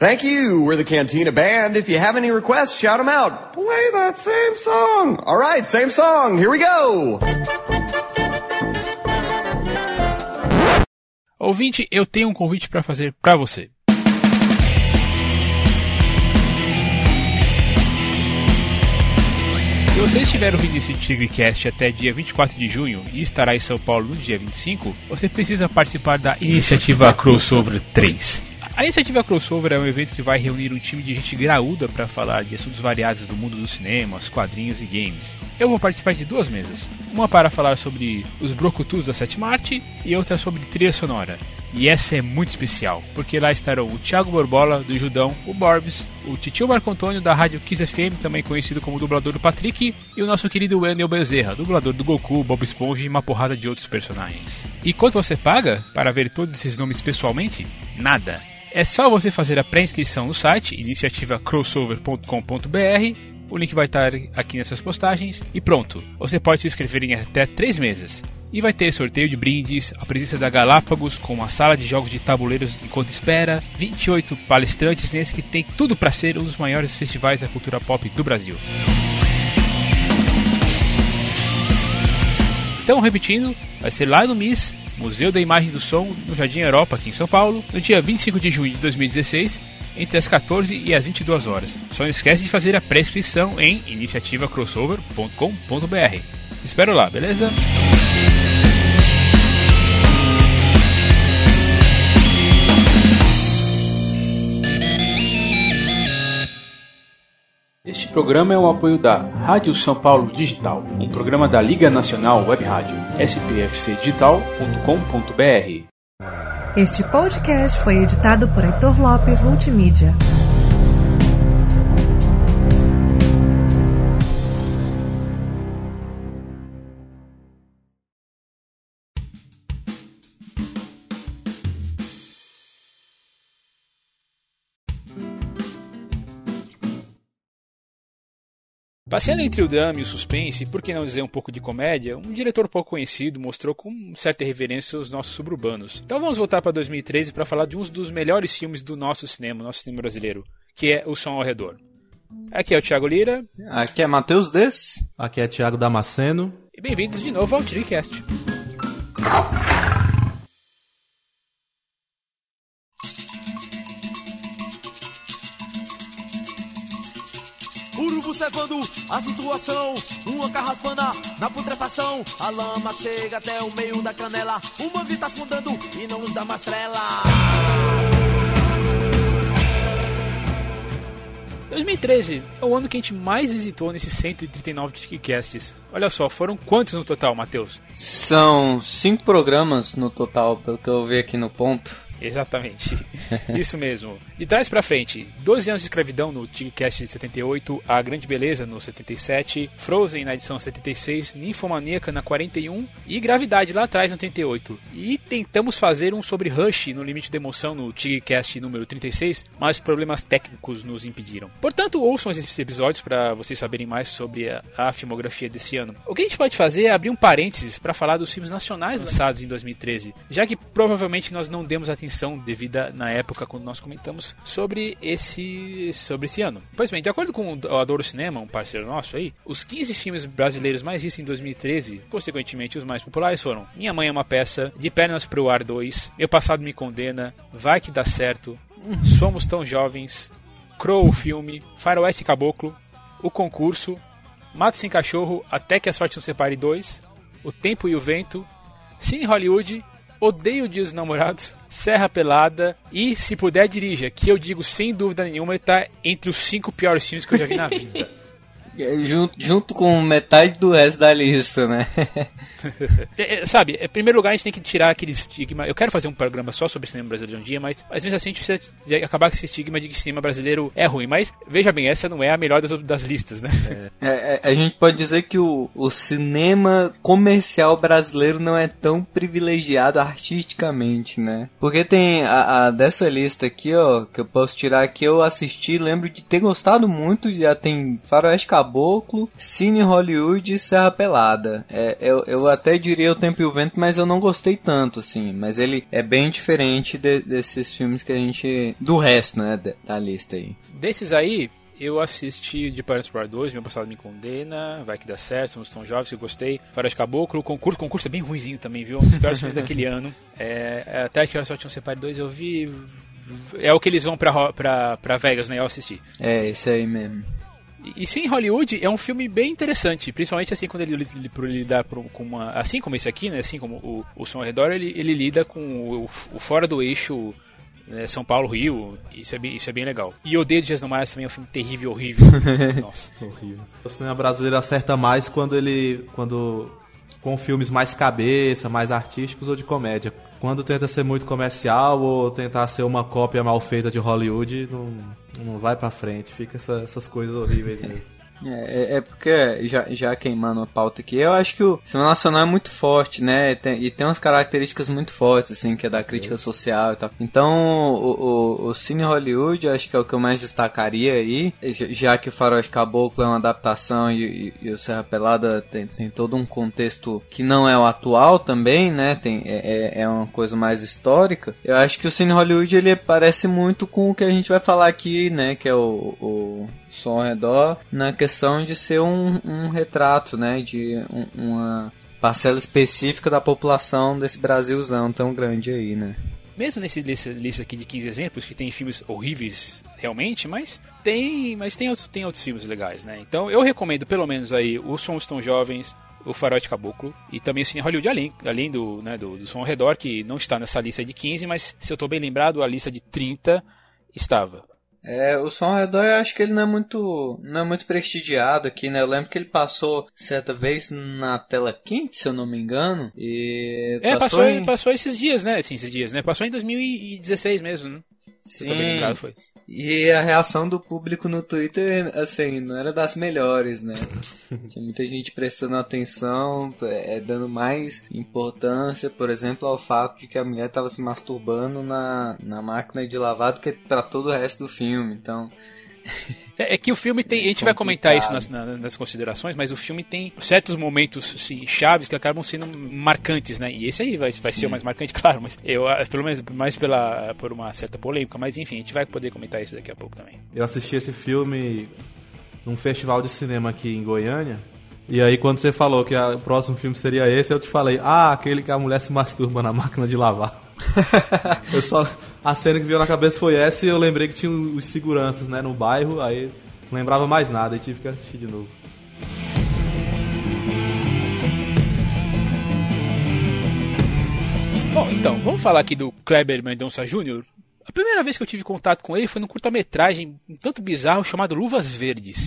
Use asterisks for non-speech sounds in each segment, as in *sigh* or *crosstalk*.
Thank you. We're the Cantina Band. If you have any requests, shout them out. Play that same song. All right, same song. Here we go. Ouvinte, eu tenho um convite para fazer para você. Se você estiver ouvindo esse TigreCast até dia 24 de junho e estará em São Paulo no dia 25, você precisa participar da iniciativa Crossover 3. A iniciativa Crossover é um evento que vai reunir um time de gente graúda para falar de assuntos variados do mundo do cinema, quadrinhos e games. Eu vou participar de duas mesas, uma para falar sobre os brocutus da sétima arte e outra sobre trilha sonora. E essa é muito especial, porque lá estarão o Thiago Borbola, do Judão, o Borbs, o Titio Marco Antônio, da Rádio Kiss FM, também conhecido como dublador do Patrick, e o nosso querido Wendel Bezerra, dublador do Goku, Bob Esponja e uma porrada de outros personagens. E quanto você paga para ver todos esses nomes pessoalmente? Nada. É só você fazer a pré-inscrição no site iniciativacrossover.com.br. O link vai estar aqui nessas postagens e pronto. Você pode se inscrever em até 3 meses. E vai ter sorteio de brindes, a presença da Galápagos com uma sala de jogos de tabuleiros enquanto espera, 28 palestrantes nesse que tem tudo para ser um dos maiores festivais da cultura pop do Brasil. Então, repetindo, vai ser lá no MIS, Museu da Imagem do Som, no Jardim Europa, aqui em São Paulo, no dia 25 de junho de 2016, entre as 14 e as 22 horas. Só não esquece de fazer a pré-inscrição em iniciativacrossover.com.br. Espero lá, beleza? Este programa é o apoio da Rádio São Paulo Digital, um programa da Liga Nacional Web Rádio, spfcdigital.com.br. Este podcast foi editado por Heitor Lopes Multimídia. Passeando entre o drama e o suspense, por que não dizer um pouco de comédia, um diretor pouco conhecido mostrou com certa reverência os nossos suburbanos. Então vamos voltar para 2013 para falar de um dos melhores filmes do nosso cinema, nosso cinema brasileiro, que é O Som ao Redor. Aqui é o Thiago Lira. Aqui é Matheus Des. Aqui é Thiago Damasceno. E bem-vindos de novo ao TriCast. Observando a situação. Uma carraspana na putrefação. A lama chega até o meio da canela. O mangue tá afundando e não nos dá mais trela. 2013 é o ano que a gente mais visitou nesses 139 Tickcasts. Olha só, foram quantos no total, Matheus? São cinco programas no total, pelo que eu vi aqui no ponto. *laughs* Exatamente. Isso mesmo. De trás para frente, 12 anos de escravidão no Tigcast 78, A Grande Beleza no 77, Frozen na edição 76, Ninfomaníaca na 41 e Gravidade lá atrás no 38. E tentamos fazer um sobre Rush no Limite da Emoção no Tigcast número 36, mas problemas técnicos nos impediram. Portanto, ouçam esses episódios para vocês saberem mais sobre a, a, filmografia desse ano. O que a gente pode fazer é abrir um parênteses para falar dos filmes nacionais lançados em 2013, já que provavelmente nós não demos atenção atenção devida na época quando nós comentamos sobre esse, sobre esse ano. Pois bem, de acordo com o Adoro Cinema, um parceiro nosso aí, os 15 filmes brasileiros mais vistos em 2013, consequentemente os mais populares foram Minha Mãe é uma Peça, De Pernas pro Ar 2, Meu Passado Me Condena, Vai Que Dá Certo, Somos Tão Jovens, Crow o Filme, Faroeste Caboclo, O Concurso, Mato Sem Cachorro, Até Que a Sorte Nos Separe 2, O Tempo e o Vento, Cine Hollywood, Odeio o Dia dos Namorados, Serra Pelada e Se Puder Dirija, que eu digo sem dúvida nenhuma está entre os cinco piores filmes que eu já vi na *laughs* vida. Junto, junto com metade do resto da lista, né? *laughs* É, sabe, em primeiro lugar a gente tem que tirar aquele estigma. Eu quero fazer um programa só sobre cinema brasileiro um dia, mas, mas mesmo assim a gente precisa acabar com esse estigma de que cinema brasileiro é ruim. Mas veja bem, essa não é a melhor das, das listas, né? É, é, a gente pode dizer que o, o cinema comercial brasileiro não é tão privilegiado artisticamente, né? Porque tem a, a dessa lista aqui, ó, que eu posso tirar aqui, eu assisti, lembro de ter gostado muito, já tem Faroeste Caboclo Caboclo, Cine Hollywood e Serra Pelada. É, eu, eu até diria O Tempo e o Vento, mas eu não gostei tanto, assim. Mas ele é bem diferente de, desses filmes que a gente... do resto, né, da, lista aí. Desses aí, eu assisti de Parents Part 2, Meu Passado Me Condena, Vai Que Dá Certo, Somos Tão Jovens, que eu gostei. Faroeste Caboclo, concurso, concurso é bem ruimzinho também, viu? Um dos piores filmes daquele *laughs* ano. É, até que só tinha um Separe 2, eu vi... É o que eles vão pra, pra, pra Vegas, né? Eu assisti. É, esse aí mesmo. E, e sim, Hollywood é um filme bem interessante, principalmente assim quando ele, ele, ele lidar com uma. Assim como esse aqui, né? Assim como o, o Som ao Redor, ele, ele lida com o, o fora do eixo né, São Paulo, Rio, isso é, bem, isso é bem legal. E Odeio de Dias Mares também é um filme terrível, horrível. *laughs* Nossa. horrível. O cinema brasileiro acerta mais quando ele. quando. com filmes mais cabeça, mais artísticos ou de comédia. Quando tenta ser muito comercial ou tentar ser uma cópia mal feita de Hollywood, não, não vai pra frente, fica essa, essas coisas horríveis mesmo. É, é, porque, já, já queimando a pauta aqui, eu acho que o cinema nacional é muito forte, né? Tem, e tem umas características muito fortes, assim, que é da crítica social e tal. Então, o, o, o Cine Hollywood, acho que é o que eu mais destacaria aí, já que o Faroeste Caboclo é uma adaptação e, e, e o Serra Pelada tem, tem, todo um contexto que não é o atual também, né? Tem, é, é, é uma coisa mais histórica. Eu acho que o Cine Hollywood, ele parece muito com o que a gente vai falar aqui, né? Que é o, o som ao redor, na questão de ser um, um retrato, né, de um, uma parcela específica da população desse Brasilzão tão grande aí, né. Mesmo nesse lista, lista aqui de 15 exemplos, que tem filmes horríveis realmente, mas tem, mas tem outros, tem outros filmes legais, né? Então eu recomendo pelo menos aí Os Sons Tão Jovens, o Farote Caboclo e também o Cine Hollywood, além, além do, né, do, do Som ao Redor, que não está nessa lista de 15, mas se eu estou bem lembrado, a lista de 30 estava. É, o som ao redor eu acho que ele não é muito não é muito prestigiado aqui, né? Eu lembro que ele passou certa vez na tela quente, se eu não me engano. E é, passou, passou, em... passou esses dias, né? Assim, esses dias, né? Passou em 2016 mesmo, né? Sim. Lembrado, foi. E a reação do público no Twitter, assim, não era das melhores, né? *laughs* Tinha muita gente prestando atenção, é, dando mais importância, por exemplo, ao fato de que a mulher estava se masturbando na, na máquina de lavar do que para todo o resto do filme. Então, é, é, que o filme tem. A gente vai comentar isso nas, nas, considerações, mas o filme tem certos momentos assim, chaves que acabam sendo marcantes, né? E esse aí vai, vai ser o mais marcante, *laughs* claro, mas eu, ah, pelo menos mais pela, por uma certa polêmica, mas enfim, a gente vai poder comentar isso daqui a pouco também. Eu assisti esse filme num festival de cinema aqui em Goiânia. E aí, quando você falou que a, o próximo filme seria esse, eu te falei: Ah, aquele que a mulher se masturba na máquina de lavar. *laughs* eu só a cena que veio na cabeça foi essa e eu lembrei que tinha os seguranças, né, no bairro, aí não lembrava mais nada e tive que assistir de novo. Bom, então, vamos falar aqui do Kleber Mendonça Jr. A primeira vez que eu tive contato com ele foi num curta-metragem um tanto bizarro chamado Luvas Verdes.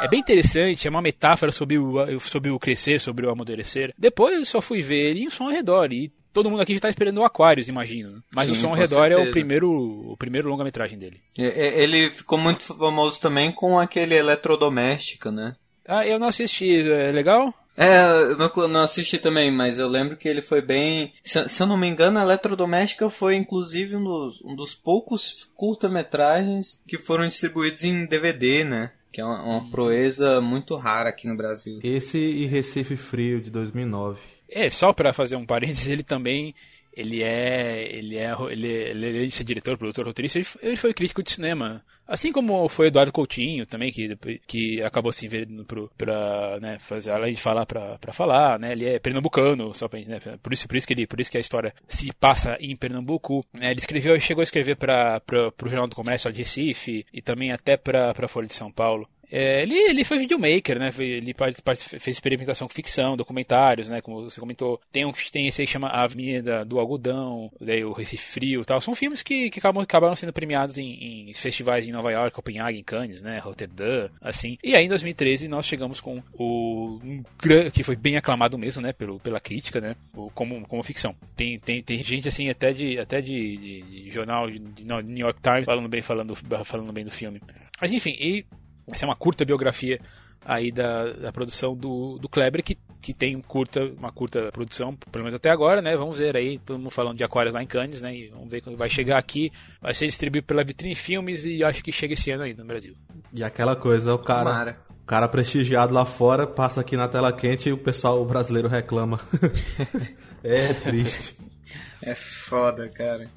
É bem interessante, é uma metáfora sobre o, sobre o crescer, sobre o amadurecer. Depois eu só fui ver ele em som ao redor e todo mundo aqui já está esperando o Aquarius, imagino. Mas Sim, o Som ao Redor certeza. é o primeiro, o primeiro longa-metragem dele. Ele ficou muito famoso também com aquele Eletrodoméstico, né? Ah, eu não assisti. É legal? É, eu não, não, assisti também, mas eu lembro que ele foi bem. Se, se eu não me engano, a Eletrodoméstica foi inclusive um dos, um dos poucos curta-metragens que foram distribuídos em DVD, né? Que é uma, uma proeza muito rara aqui no Brasil. Esse e Recife Frio, de 2009. É, só para fazer um parênteses, ele também ele é ele é ele, ele, ele é diretor, produtor, roteirista, ele, ele foi crítico de cinema. Assim como foi Eduardo Coutinho também, que, que acabou se envolvendo para né, fazer, além de falar para falar, né, ele é pernambucano, só pra, né, por, isso, por, isso que ele, por isso que a história se passa em Pernambuco. Né, ele escreveu, chegou a escrever para o Jornal do Comércio de Recife e também até para a Folha de São Paulo. É, ele, ele foi videomaker, né? Ele fez experimentação com ficção, documentários, né? Como você comentou. Tem um tem esse aí que chama A Avenida do Algodão, daí o Recife Frio e tal. São filmes que, que acabam, acabaram sendo premiados em, em, festivais em Nova York, Copenhague, Cannes, né? Rotterdam, assim. E aí em 2013 nós chegamos com o um, que foi bem aclamado mesmo, né? Pelo, pela crítica, né? Como, como ficção. Tem, tem, tem gente assim até de, até de, de, de jornal de New York Times falando bem, falando, falando bem do filme. Mas enfim, e essa é uma curta biografia aí da, da produção do, do Kleber, que, que tem um curta, uma curta produção, pelo menos até agora, né? Vamos ver aí, todo mundo falando de Aquários lá em Cannes, né? E vamos ver quando vai chegar aqui. Vai ser distribuído pela Vitrine Filmes e acho que chega esse ano aí no Brasil. E aquela coisa, o cara. O cara prestigiado lá fora passa aqui na tela quente e o pessoal o brasileiro reclama. *laughs* é triste. É foda, cara.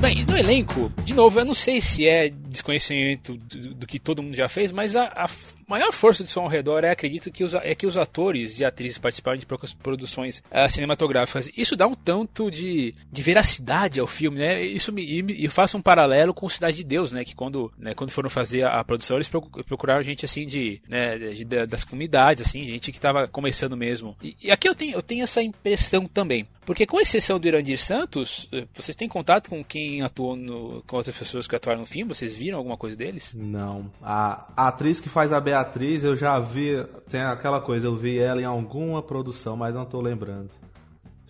Bem, no elenco, de novo, eu não sei se é desconhecimento do, do que todo mundo já fez, mas a, a maior força de som ao redor é, acredito, que os, é que os atores e atrizes participaram de produções uh, cinematográficas. Isso dá um tanto de, de veracidade ao filme, né? Isso me, e faço um paralelo com Cidade de Deus, né? Que quando, né, quando foram fazer a, a produção, eles procuraram gente assim de, né, de, de das comunidades, assim, gente que estava começando mesmo. E, e, aqui eu tenho, eu tenho essa impressão também. Porque com exceção do Irandir Santos, eh, vocês têm contato com quem atuou no, com outras pessoas que atuaram no filme? Vocês viram alguma coisa deles? Não. A, a atriz que faz a Beatriz, eu já vi. Tem aquela coisa, eu vi ela em alguma produção, mas não tô lembrando.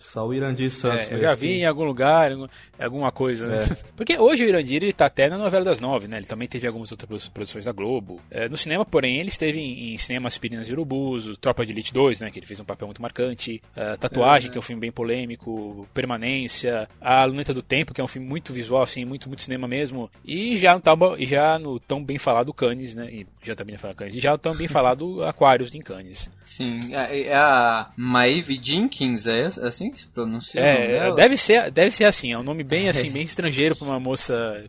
Só o Irandir Santos é, Eu já vi que... em algum lugar, alguma coisa, né? É. *laughs* Porque hoje o Irandir ele tá até na novela das nove, né? Ele também teve algumas outras produções da Globo. É, no cinema, porém, ele esteve em, em Cinema Aspirinas e Urubus, Tropa de Elite 2, né? Que ele fez um papel muito marcante. Uh, Tatuagem, é. que é um filme bem polêmico. Permanência. A Luneta do Tempo, que é um filme muito visual, assim, muito, muito cinema mesmo. E já no, tão, já no tão bem falado Cannes, né? E já também falado Cannes. E já tão bem falado *laughs* Aquários de Cannes. Sim, é, é a Maeve Jenkins, é assim que se pronuncia? É, deve ser, deve ser assim, é um nome bem assim, *laughs* bem estrangeiro pra uma moça,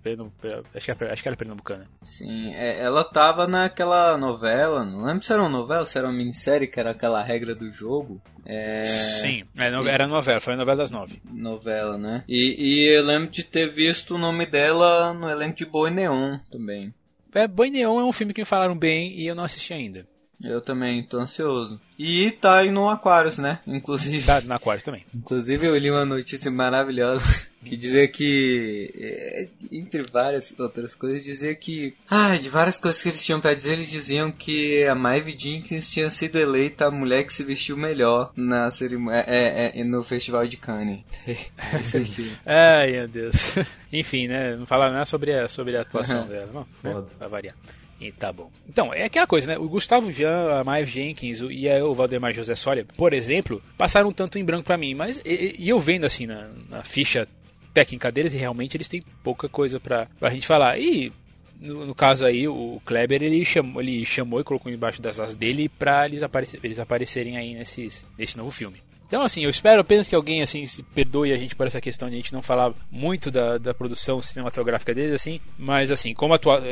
acho que, é, acho que ela é pernambucana. Sim, é, ela tava naquela novela, não lembro se era uma novela, se era uma minissérie, que era aquela regra do jogo. É... Sim, era novela, foi a novela das nove. Novela, né? E, e eu lembro de ter visto o nome dela no elenco de Boi Neon também. É, Boi Neon é um filme que me falaram bem e eu não assisti ainda. Eu também tô ansioso. E tá aí no Aquarius, né? Inclusive. Tá no Aquarius também. Inclusive eu li uma notícia maravilhosa *laughs* que dizia que, é, entre várias outras coisas, dizia que, ah, de várias coisas que eles tinham para dizer, eles diziam que a Maeve Jenkins tinha sido eleita a mulher que se vestiu melhor na cerimônia, é, é, é no Festival de Cannes. *laughs* *laughs* Ai, meu Deus. Enfim, né? Não falaram nada sobre a, sobre a atuação dela, não? Né? Vai variar. E tá bom. Então, é aquela coisa, né? O Gustavo Jean, a Maia Jenkins e o Valdemar José Soria, por exemplo, passaram um tanto em branco para mim. Mas e, e, eu vendo assim na, na, ficha técnica deles, e realmente eles têm pouca coisa pra, pra gente falar. E no, no, caso aí, o Kleber ele chamou, ele chamou e colocou embaixo das asas dele pra eles, aparecer, eles aparecerem aí nesses, nesse novo filme. Então, assim, eu espero apenas que alguém, assim, se perdoe a gente por essa questão de a gente não falar muito da, da produção cinematográfica deles, assim, mas, assim, como atuar,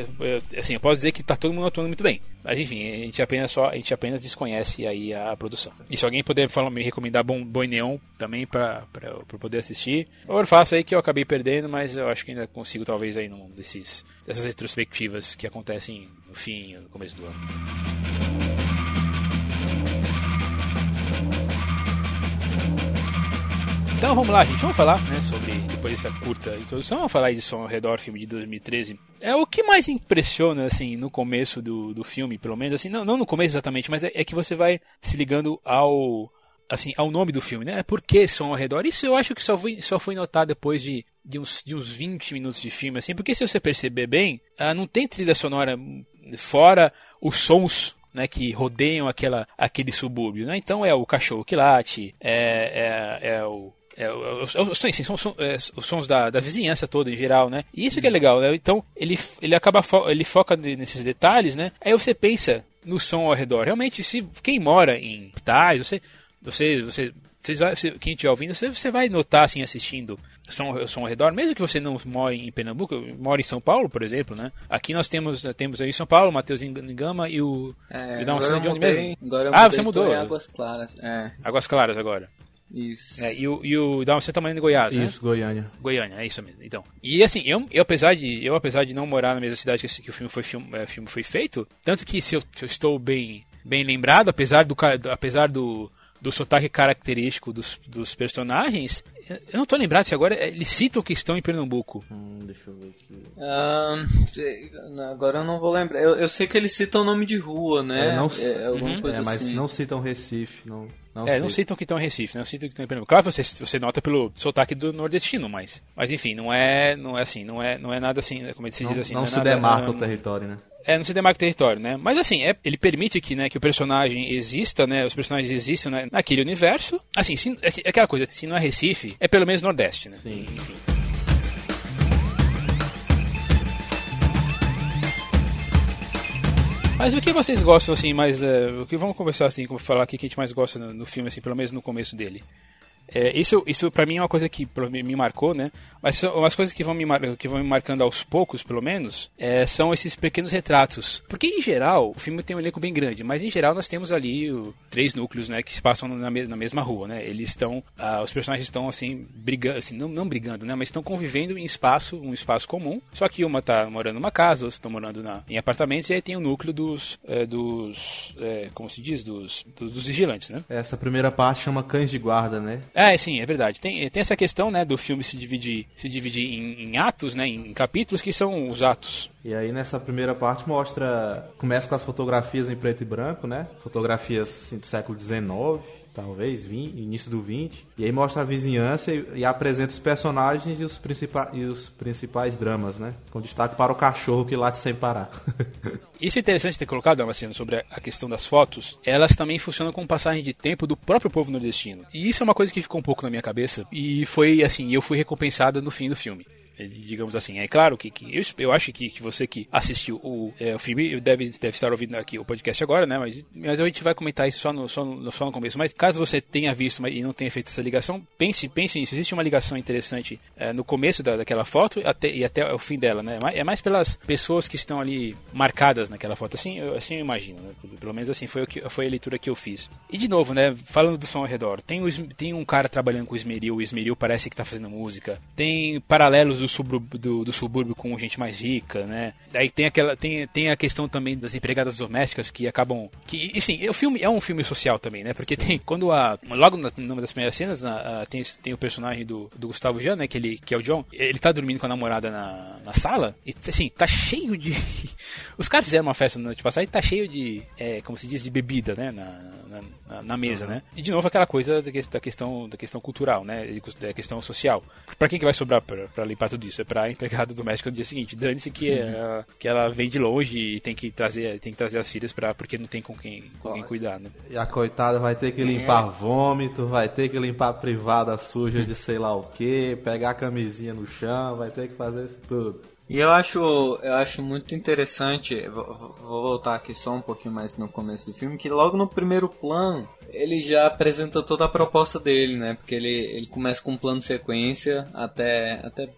assim, eu posso dizer que tá todo mundo atuando muito bem. Mas, enfim, a gente apenas só, a gente apenas desconhece aí a, produção. E se alguém puder falar, me recomendar Bom Boi Neon também para poder assistir, ou faça aí que eu acabei perdendo, mas eu acho que ainda consigo, talvez, aí num desses, dessas retrospectivas que acontecem no fim, no começo do ano. Então vamos lá, gente, vamos falar, né, sobre, depois dessa curta introdução, vamos falar de Som ao Redor, filme de 2013. É o que mais impressiona, assim, no começo do, do filme, pelo menos, assim, não, não no começo exatamente, mas é, é que você vai se ligando ao, assim, ao nome do filme, né? Por que Som ao Redor? Isso eu acho que só foi, só foi notar depois de, de, uns, de uns 20 minutos de filme, assim, porque se você perceber bem, ah, não tem trilha sonora fora os sons né, que rodeiam aquela, aquele subúrbio. Né? Então é o cachorro que late, é, é, é o, é, sim, sim, são, são é, os sons da, da vizinhança toda em geral, né? E isso que é legal, né? Então ele, ele acaba fo ele foca nesses detalhes, né? Aí você pensa no som ao redor. Realmente, se quem mora em tais, você, você, você, você, quem estiver ouvindo, você, você vai notar assim assistindo som, som ao redor, mesmo que você não more em Pernambuco, mora em São Paulo, por exemplo, né? Aqui nós temos temos aí São Paulo, Matheus Gama e o é, e dá uma de onde mesmo? ah, você mudou. Águas Claras. É. Águas Claras agora. Isso. É, e o, e o Dalma também é de Goiás, né? Isso, Goiânia. Goiânia, é isso mesmo. Então. E assim, eu, eu, apesar, de, eu apesar de não morar na mesma cidade que, que o filme foi, film, é, filme foi feito, tanto que se eu, se eu estou bem, bem lembrado, apesar do, apesar do, do sotaque característico dos, dos personagens, eu não estou lembrado se agora eles citam que estão em Pernambuco. Hum, deixa eu ver aqui. Ah, agora eu não vou lembrar. Eu, eu, sei que eles citam o nome de rua, né? É, não, é, uhum. é mas assim. não citam Recife, não. Não é, sei. não citam que estão em Recife, não citam que estão em Pernambuco. Claro, você, você nota pelo sotaque do nordestino, mas, mas enfim, não é, não é assim, não é, não é nada assim, como se diz assim. Não, não se nada, demarca o território, né? É, não se demarca o território, né? Mas assim, é, ele permite que, né, que o personagem exista, né? Os personagens existam né, naquele universo. Assim, se, é, é aquela coisa, se não é Recife, é pelo menos Nordeste, né? Sim. Enfim. Mas o que vocês gostam, assim, mais. é, o que vamos conversar, assim, como falar aqui que a gente mais gosta no, no filme, assim, pelo menos no começo dele? É, isso, isso para mim é uma coisa que mim, me marcou, né? Mas são umas coisas que vão me, mar- que vão me marcando aos poucos, pelo menos, é, são esses pequenos retratos. Porque, em geral, o filme tem um elenco bem grande, mas em geral nós temos ali o- três núcleos, né, que se passam na, me- na mesma rua, né? Eles estão, ah, os personagens estão, assim, brigando, assim, não, não brigando, né? Mas estão convivendo em espaço, um espaço comum. Só que uma tá morando numa casa, outros estão morando na, em apartamentos, e aí tem o núcleo dos, é, dos, é, como se diz, dos, dos, dos vigilantes, né? Essa primeira parte chama Cães de Guarda, né? É, sim, é verdade. Tem, tem essa questão, né, do filme se dividir, se dividir em, em atos, né, em capítulos, que são os atos. E aí nessa primeira parte mostra. Começa com as fotografias em preto e branco, né? Fotografias assim, do século XIX, talvez, 20, início do 20. E aí mostra a vizinhança e, e apresenta os personagens e os, principais e os principais dramas, né? Com destaque para o cachorro que late sem parar. *laughs* Isso é interessante ter colocado, Damasceno, sobre a- questão das fotos. Elas também funcionam como passagem de tempo do próprio povo nordestino. E isso é uma coisa que ficou um pouco na minha cabeça. E foi assim, eu fui recompensado no fim do filme. Digamos assim, é claro que, que eu, eu acho que, que você que assistiu o, eh, o filme deve, deve estar ouvindo aqui o podcast agora, né? Mas, mas a gente vai comentar isso só no, só, no, só no começo. Mas caso você tenha visto e não tenha feito essa ligação, pense, pense nisso. Existe uma ligação interessante eh, no começo da, daquela foto até, e até o fim dela, né? É mais- É pelas pessoas que estão ali marcadas naquela foto. Assim eu, assim eu imagino, né? Pelo menos assim foi, o que, foi a leitura que eu fiz. E de novo, né? Falando do som ao redor, tem, o tem um cara trabalhando com o esmeril, o esmeril parece que tá fazendo música. Tem paralelos do subúrbio, do, do subúrbio com gente mais rica, né? Daí tem aquela tem, tem a questão também das empregadas domésticas que acabam que e, sim, o filme é um filme social também, né? Porque tem quando a logo na, numa das primeiras cenas na- a- tem, tem o personagem do, do Gustavo Jean, né? Que ele que é o John. Ele tá dormindo com a namorada na, na sala e assim tá cheio de *laughs* os caras fizeram uma festa na noite passada e tá cheio de é, como se diz de bebida, né? Na, na, na- mesa, né? E de novo aquela coisa da, da questão da questão cultural, né? Da questão social. Pra quem que vai sobrar pra limpar tudo isso? É pra empregada doméstica no dia seguinte. Dane-se que, é, que ela vem de longe e tem que trazer, tem que trazer as filhas para porque não tem com quem, com quem cuidar, né? E a coitada vai ter que limpar vômito, vai ter que limpar a privada suja de sei lá o que, pegar a camisinha no chão, vai ter que fazer isso tudo. E eu acho, eu acho muito interessante, vou, vou voltar aqui só um pouquinho mais no começo do filme, que logo no primeiro plano ele já apresenta toda a proposta dele, né? Porque ele, ele começa com um plano sequência até, até é,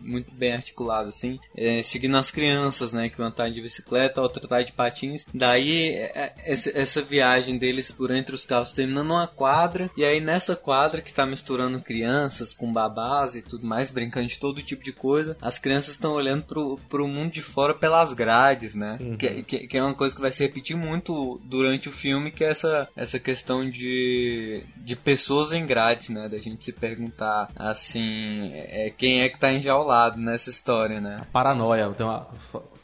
muito bem articulado, assim, é, seguindo as crianças, né? Que uma tá de bicicleta, outra tá de patins. Daí, é, é, essa, viagem deles por entre os carros terminando numa quadra, e aí nessa quadra que tá misturando crianças com babás e tudo mais, brincando de todo tipo de coisa, as crianças estão olhando pro, pro mundo de fora pelas grades, né? Que, que, que é uma coisa que vai se repetir muito durante o filme, que é essa, essa questão de, de pessoas em grades, né? Da gente se perguntar, assim, é, quem é que tá enjaulado nessa história, né? Paranoia, tem uma,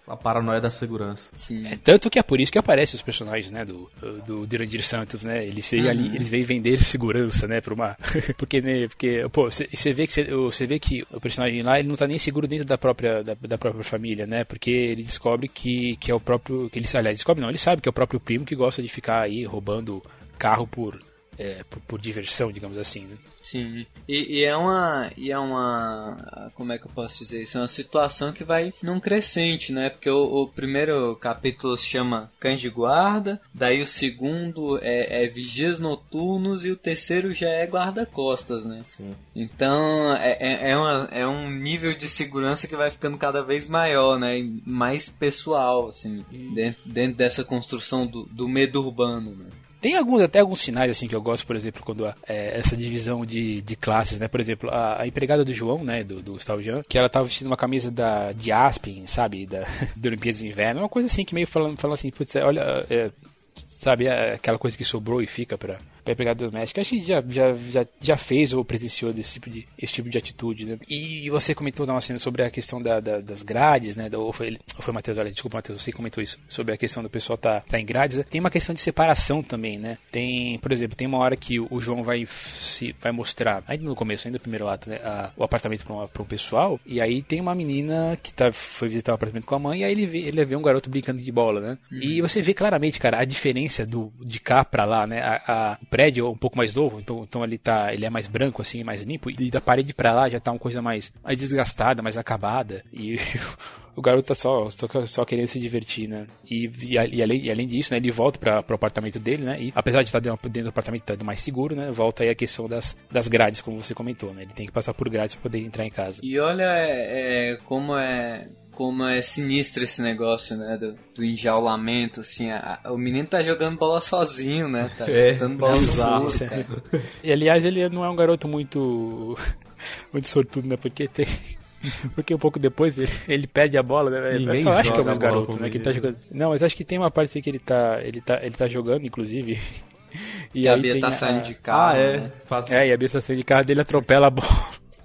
a paranoia da segurança. Sim. É tanto que é por isso que aparecem os personagens, né, do, do Dirandir Santos, né? Eles veem ali, eles veem vender segurança, né, pra uma *laughs* porque né, porque pô, você vê que cê- você vê que o personagem lá, ele não tá nem seguro dentro da própria da, da própria família, né? Porque ele descobre que que é o próprio que ele aliás, descobre não, ele sabe que é o próprio primo que gosta de ficar aí roubando carro por é, por, por diversão, digamos assim, né? Sim. E, e é uma. E é uma. Como é que eu posso dizer isso? É uma situação que vai num crescente, né? Porque o, o primeiro capítulo se chama Cães de Guarda, daí o segundo é, é Vigias Noturnos e o terceiro já é Guarda-Costas, né? Sim. Então é, é, é, uma- é um nível de segurança que vai ficando cada vez maior, né? E mais pessoal, assim, dentro, dentro dessa construção do, do medo urbano, né? Tem alguns, até alguns sinais assim que eu gosto, por exemplo, quando é, essa divisão de, de classes, né? Por exemplo, a, a empregada do João, né? Do, do Gustavo Jean, que ela tava vestindo uma camisa da, de Aspen, sabe? Da, *laughs* do Olimpíadas de Inverno. Uma coisa assim que meio falando, falando assim, putz, olha, é, sabe? é aquela coisa que sobrou e fica pra, pra empregada doméstica. Acho que já, já, já, já fez ou presenciou desse tipo de, esse tipo de atitude, né? E você comentou na cena sobre a questão da, da- das grades, né? Ou foi, ou foi o Matheus, olha, desculpa, Matheus, você comentou isso. Sobre a questão do pessoal tá, tá em grades. né? Tem uma questão de separação também, né? Tem, por exemplo, tem uma hora que o, João vai se vai mostrar, ainda no começo, ainda no primeiro ato, né? a- o apartamento para o pessoal. E aí tem uma menina que tá, foi visitar o apartamento com a mãe. E aí ele vê, ele vê um garoto brincando de bola, né? E você vê claramente, cara, a diferença do, de cá pra lá, né? A, a- prédio um pouco mais novo, então, então ele tá, ele é mais branco assim, mais limpo, e da parede para lá já tá uma coisa mais, mais desgastada, mais acabada, e *laughs* o garoto tá só, só, só querendo se divertir, né? E, e, e, além, e além disso, né, ele volta para pro apartamento dele, né? E apesar de estar dentro, dentro do apartamento tá mais seguro, né? Volta aí a questão das, das grades, como você comentou, né? Ele tem que passar por grades para poder entrar em casa. E olha é, é, como é como é sinistro esse negócio, né? Do, do enjaulamento, assim. A, a, o menino tá jogando bola sozinho, né? Tá É, jogando bola é bizarro, muro, cara. *laughs* E aliás, ele não é um garoto muito. *laughs* muito sortudo, né? Porque tem. *laughs* Porque um pouco depois ele, ele perde a bola, né? Ninguém Eu acho que é bola garoto, né? Que ele tá menino. jogando. Não, mas acho que tem uma parte aí que ele tá. Ele tá, ele tá jogando, inclusive. E Que a aí Bia tem tá a- saindo de carro. Ah, é. né? Faz... É, e a besta saindo de carro dele atropela a bola.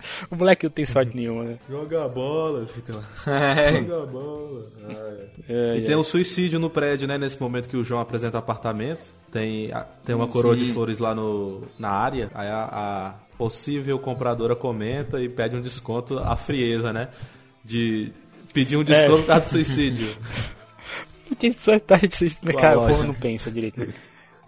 *laughs* O moleque não tem sorte nenhuma, né? Joga a bola, fica lá. *laughs* É. Joga a bola. É. É, E é. tem um suicídio no prédio, né? Nesse momento que o João apresenta o apartamento. Tem, a- tem uma coroa de Sim. flores lá no, na área. Aí a, a possível compradora comenta e pede um desconto à frieza, né? De pedir um desconto por causa do suicídio. Porque só tá de se Com a cara, o povo não pensa direito. né?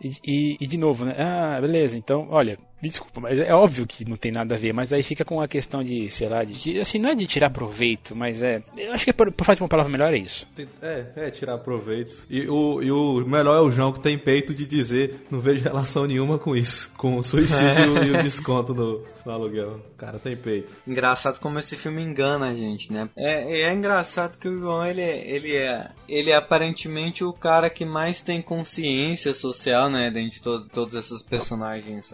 E, e, e de novo, né? Ah, beleza, então, olha, me desculpa, mas é óbvio que não tem nada a ver, mas aí fica com a questão de, sei lá, de, de- assim, não é de tirar proveito, mas é. Eu acho que por, por de uma palavra melhor é isso. É, é, tirar proveito. E o, e o melhor é o João que tem peito de dizer não vejo relação nenhuma com isso. Com o suicídio *laughs* e o desconto no, no aluguel. O cara tem peito. Engraçado como esse filme engana a gente, né? É, é engraçado que o João, ele, é- ele é ele é aparentemente o cara que mais tem consciência social, né? Dentro de to todos esses personagens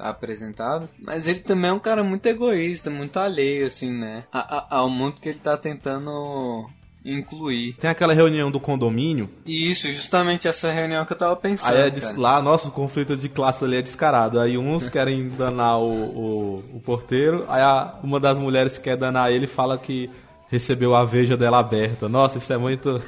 Mas ele também é um cara muito egoísta, muito alheio, assim, né? A- a- ao mundo que ele tá tentando incluir. Tem aquela reunião do condomínio. E isso, justamente essa reunião que eu tava pensando. Aí é cara. lá, nosso conflito de classe ali é descarado. Aí uns *laughs* querem danar o, o, o porteiro, aí a- uma das mulheres que quer danar ele fala que recebeu a veja dela aberta. Nossa, isso é muito.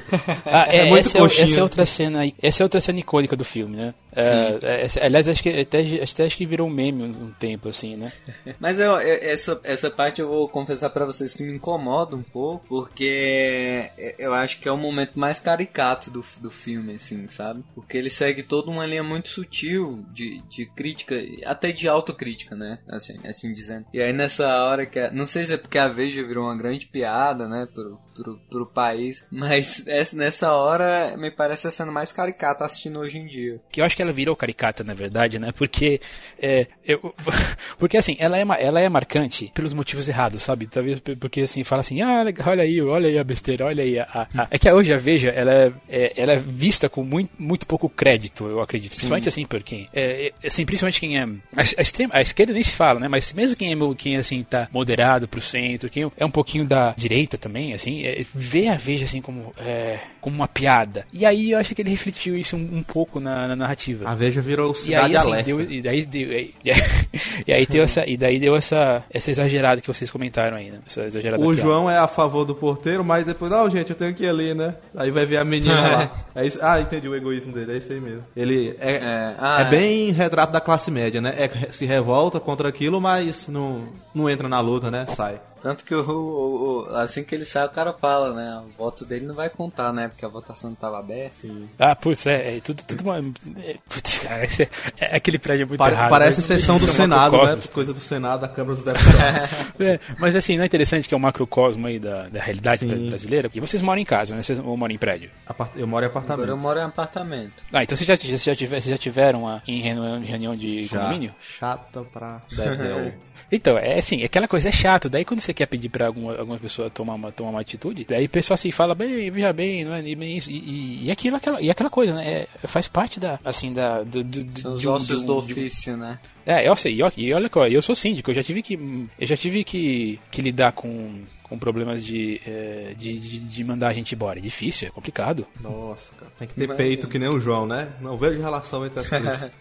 Ah, *laughs* *laughs* é, É muito essa, é, coxinha. essa é outra cena aí- essa é outra cena icônica do filme, né? É, é, essa- aliás, acho que até, até acho que virou um meme um, tempo, assim, né? *laughs* Mas eu, essa, essa parte eu vou confessar pra vocês que me incomoda um pouco, porque eu acho que é o momento mais caricato do, do filme, assim, sabe? Porque ele segue toda uma linha muito sutil de, de crítica, até de autocrítica, né? Assim, assim dizendo. E aí nessa hora que. a- não sei se é porque a Veja virou uma grande piada, né? Pro, pro, pro país, *laughs* mas essa- nessa hora me parece a cena mais caricata assistindo hoje em dia. Que eu acho que ela virou caricata, na verdade, né? Porque, é, eu, *laughs* porque assim, ela é, ela é marcante pelos motivos errados, sabe? Talvez porque assim, fala assim, ah, olha aí, olha aí a besteira, olha aí a... a- a- É que hoje a Veja, ela é, é- ela é vista com muito, muito pouco crédito, eu acredito. Principalmente assim, por quem... É, é, assim, principalmente quem é... A, a extrema, a esquerda nem se fala, né? Mas mesmo quem é, quem assim, tá moderado pro centro, quem é um pouquinho da direita também, assim, é, vê a Veja assim como, é, como uma piada. E aí eu acho que ele refletiu isso um, um pouco na, na narrativa. A Veja virou E cidade aí, assim, alerta. deu, e daí deu, e, *laughs* e aí deu essa, e daí deu essa, essa exagerada que vocês comentaram aí, né? Essa exagerada O piada. João é a favor do porteiro, mas depois, não, gente, eu tenho que ir ali, né? Aí vai ver a menina lá. *laughs* É isso- ah, entendi o egoísmo dele, é isso aí mesmo. Ele é, É, ah, é é. bem retrato da classe média, né? É, se revolta contra aquilo, mas não, não entra na luta, né? Sai. Tanto que o, o- o- assim que ele sai, o cara fala, né? O voto dele não vai contar, né? Porque a votação não tava aberta. Ah, putz, é, é tudo, tudo uma, é, putz, cara, esse é, é aquele prédio é muito Pare- errado. parece né? sessão do Senado, né? Coisa do Senado, da Câmara dos *laughs* Deputados. É, mas assim, não é interessante que é um macrocosmo aí da, da realidade Sim. brasileira? Porque vocês moram em casa, né? Vocês ou moram em prédio? Apart- Eu moro em Agora apartamento. eu moro em apartamento. Ah, então vocês já, vocês já, tiver, vocês já tiveram a, em reunião, reunião de Já. condomínio? Chata pra Dedéu. *laughs* Então, é assim, aquela coisa é chato. Daí quando você quer pedir pra alguma, alguma pessoa tomar uma, tomar uma atitude, daí o pessoal assim fala, bem, veja bem, não é e, bem isso. E, e, e aquilo, aquela, e aquela coisa, né? É, faz parte da, assim, da... Do, do, São os um- ossos do ofício, né? É, eu sei, e, e olha, que, eu sou síndico, eu já tive que, eu já tive que, que lidar com, com problemas de, é, de, de, de mandar a gente embora. É difícil, é complicado. Nossa, cara. Tem que ter peito que nem o João, né? Não vejo relação entre as *laughs* coisas.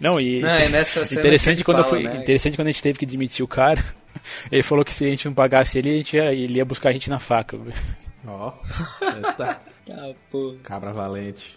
Não, e Não, é nessa interessante quando eu fala, fui, né? interessante quando a gente teve que demitir o cara. Ele falou que se a gente não pagasse ele, a gente ia, ele ia buscar a gente na faca. Ó. É, tá. Ah, pô. Cabra valente.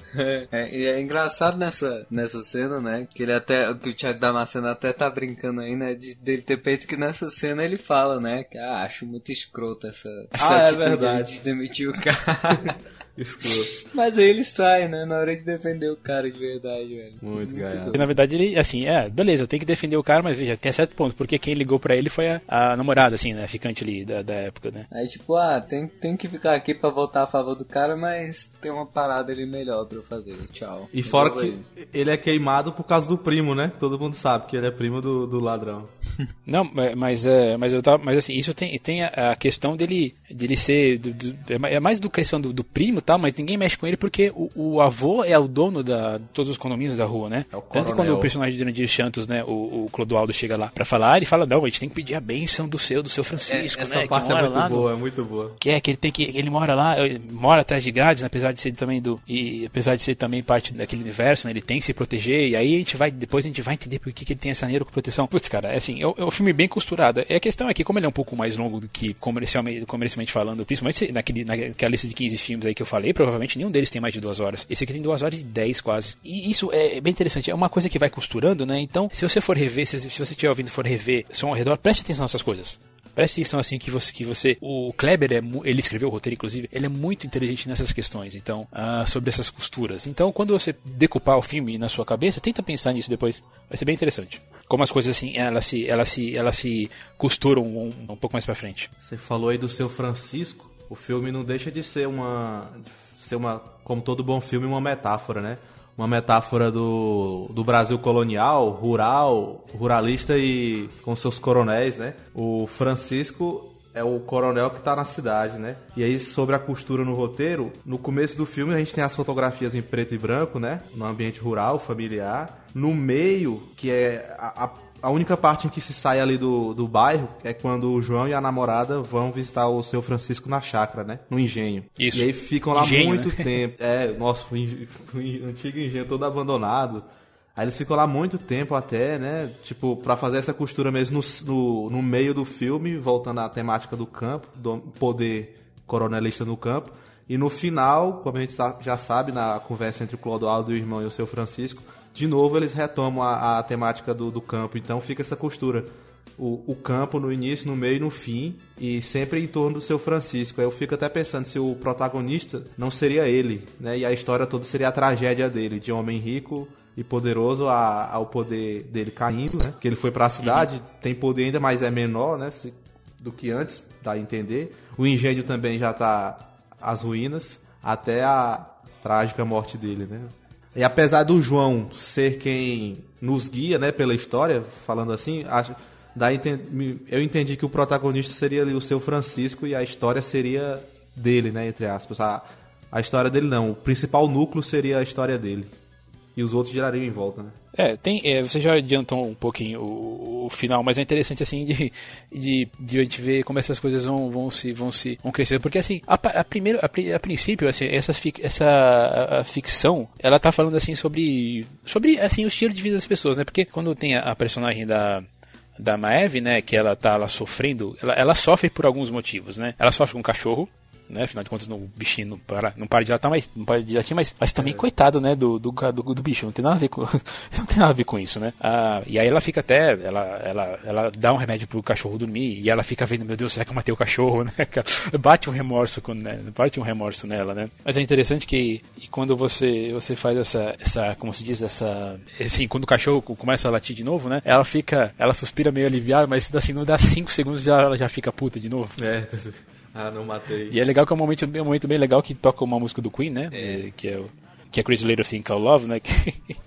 É, e é engraçado nessa, nessa cena, né? Que ele até. Que o Thiago Damasceno até tá brincando aí, né? De, dele ter peito que nessa cena ele fala, né? Que ah, acho muito escroto essa. essa Ah, é atitude verdade. De demitir o cara. *laughs* Escroto. Mas aí ele sai, né? Na hora de defender o cara de verdade, velho. Muito gaiado. Porque, na verdade, ele, assim, é, beleza, eu tenho que defender o cara, mas veja, tem certo ponto, porque quem ligou pra ele foi a, a namorada, assim, né, ficante ali da, da época, né. Aí tipo, ah, tem, tem que ficar aqui pra votar a favor do cara, mas tem uma parada ali melhor pra eu fazer. Tchau. E fora que aí. ele é queimado por causa do primo, né? Todo mundo sabe que ele é primo do, do ladrão. *laughs* Não, ma- mas, é, mas eu tava, mas assim, isso tem, tem a, a questão dele, dele ser, do- do- é é mais do questão do, do primo tal, mas ninguém mexe com ele porque o, o avô é o dono da, de todos os condomínios da rua, né. É Tanto quando o personagem de Jurandir Santos, né, o, o Clodoaldo chega lá pra falar, ele fala, não, a gente tem que pedir a benção do seu, do seu Francisco, É, Essa né, que parte é muito lá no- boa, é muito boa. que é que ele tem que ele mora lá ele mora atrás de grades né, apesar de ser também do e apesar de ser também parte daquele universo né, ele tem que se proteger e aí a gente vai depois a gente vai entender por que, que ele tem essa neuroproteção putz cara é assim é, um- é um filme bem costurado é a questão é que como ele é um pouco mais longo do que comercialmente comercialmente falando principalmente naquele naquela lista de 15 filmes aí que eu falei provavelmente nenhum deles tem mais de duas horas esse aqui tem duas horas e 10 quase e isso é bem interessante é uma coisa que vai costurando né então se você for rever se, se você estiver ouvindo for rever som ao redor preste atenção nessas coisas Preste atenção assim que você, que você, o Kleber é, ele escreveu o roteiro inclusive, ele é muito inteligente nessas questões, então, ah, sobre essas costuras. Então, quando você decupar o filme na sua cabeça, tenta pensar nisso depois, vai ser bem interessante. Como as coisas assim, elas se, elas se, elas se costuram um, um pouco mais pra frente. Você falou aí do seu Francisco. O filme não deixa de ser uma. ser uma. como todo bom filme, uma metáfora, né? Uma metáfora do, do Brasil colonial, rural, ruralista e com seus coronéis, né? O Francisco é o coronel que tá na cidade, né? E aí, sobre a costura no roteiro, no começo do filme a gente tem as fotografias em preto e branco, né? No ambiente rural, familiar. No meio, que é a, a a única parte em que se sai ali do, do bairro é quando o João e a namorada vão visitar o seu Francisco na chácara, né? No engenho. Isso. E aí ficam lá Engenho, muito né? tempo. É, nossa, o, en- o antigo engenho todo abandonado. Aí eles ficam lá muito tempo até, né? Tipo, pra fazer essa costura mesmo no, no, no meio do filme, voltando à temática do campo, do poder coronelista no campo. E no final, como a gente já sabe, na conversa entre o Clodoaldo, o irmão e o seu Francisco, de novo eles retomam a, a temática do, do campo. Então fica essa costura. O, o campo no início, no meio e no fim, e sempre em torno do seu Francisco. Aí eu fico até pensando se o protagonista não seria ele, né? E a história toda seria a tragédia dele, de homem rico e poderoso a- ao poder dele caindo, né? Que ele foi pra cidade, tem poder ainda, mas é menor, né? se- do que antes, dá a entender. O engenho também já tá às ruínas, até a trágica morte dele, né? E apesar do João ser quem nos guia, né, pela história, falando assim, acho, me- eu entendi que o protagonista seria o seu Francisco e a história seria dele, né, entre aspas. A, a história dele não, o principal núcleo seria a história dele. E os outros girariam em volta, né? É, tem, é, você já adiantou um pouquinho o, o final, mas é interessante assim de, de, de a gente ver como essas coisas vão, vão se vão se vão crescendo, porque assim, a, a primeiro a, a princípio assim, essa essa a, a ficção, ela tá falando assim sobre sobre assim o estilo de vida das pessoas, né? Porque quando tem a, a personagem da da Maeve, né, que ela tá lá sofrendo, ela, ela sofre por alguns motivos, né? Ela sofre com um cachorro, né? Afinal de contas, o bichinho não para, não para de latar, mas não para de latir, mas, mas também coitado, né, do, do, do, do bicho, não tem nada a ver com, *laughs* não tem nada a ver com isso, né? Ah, e aí ela fica até, ela, ela, ela dá um remédio pro cachorro dormir e ela fica vendo, meu Deus, será que eu matei o cachorro, *laughs* né? Bate um remorso com, né? Bate um remorso nela, né? Mas é interessante que quando você você faz essa essa, como se diz, essa assim, quando o cachorro começa a latir de novo, né? Ela fica, ela suspira meio aliviada, mas assim, não dá 5 segundos já ela já fica puta de novo. É, *laughs* ah, não matei. E é legal que é um momento, é um momento bem legal que toca uma música do Queen, né? É, Que é o que é Crazy Little Thing Called Love, né? *laughs*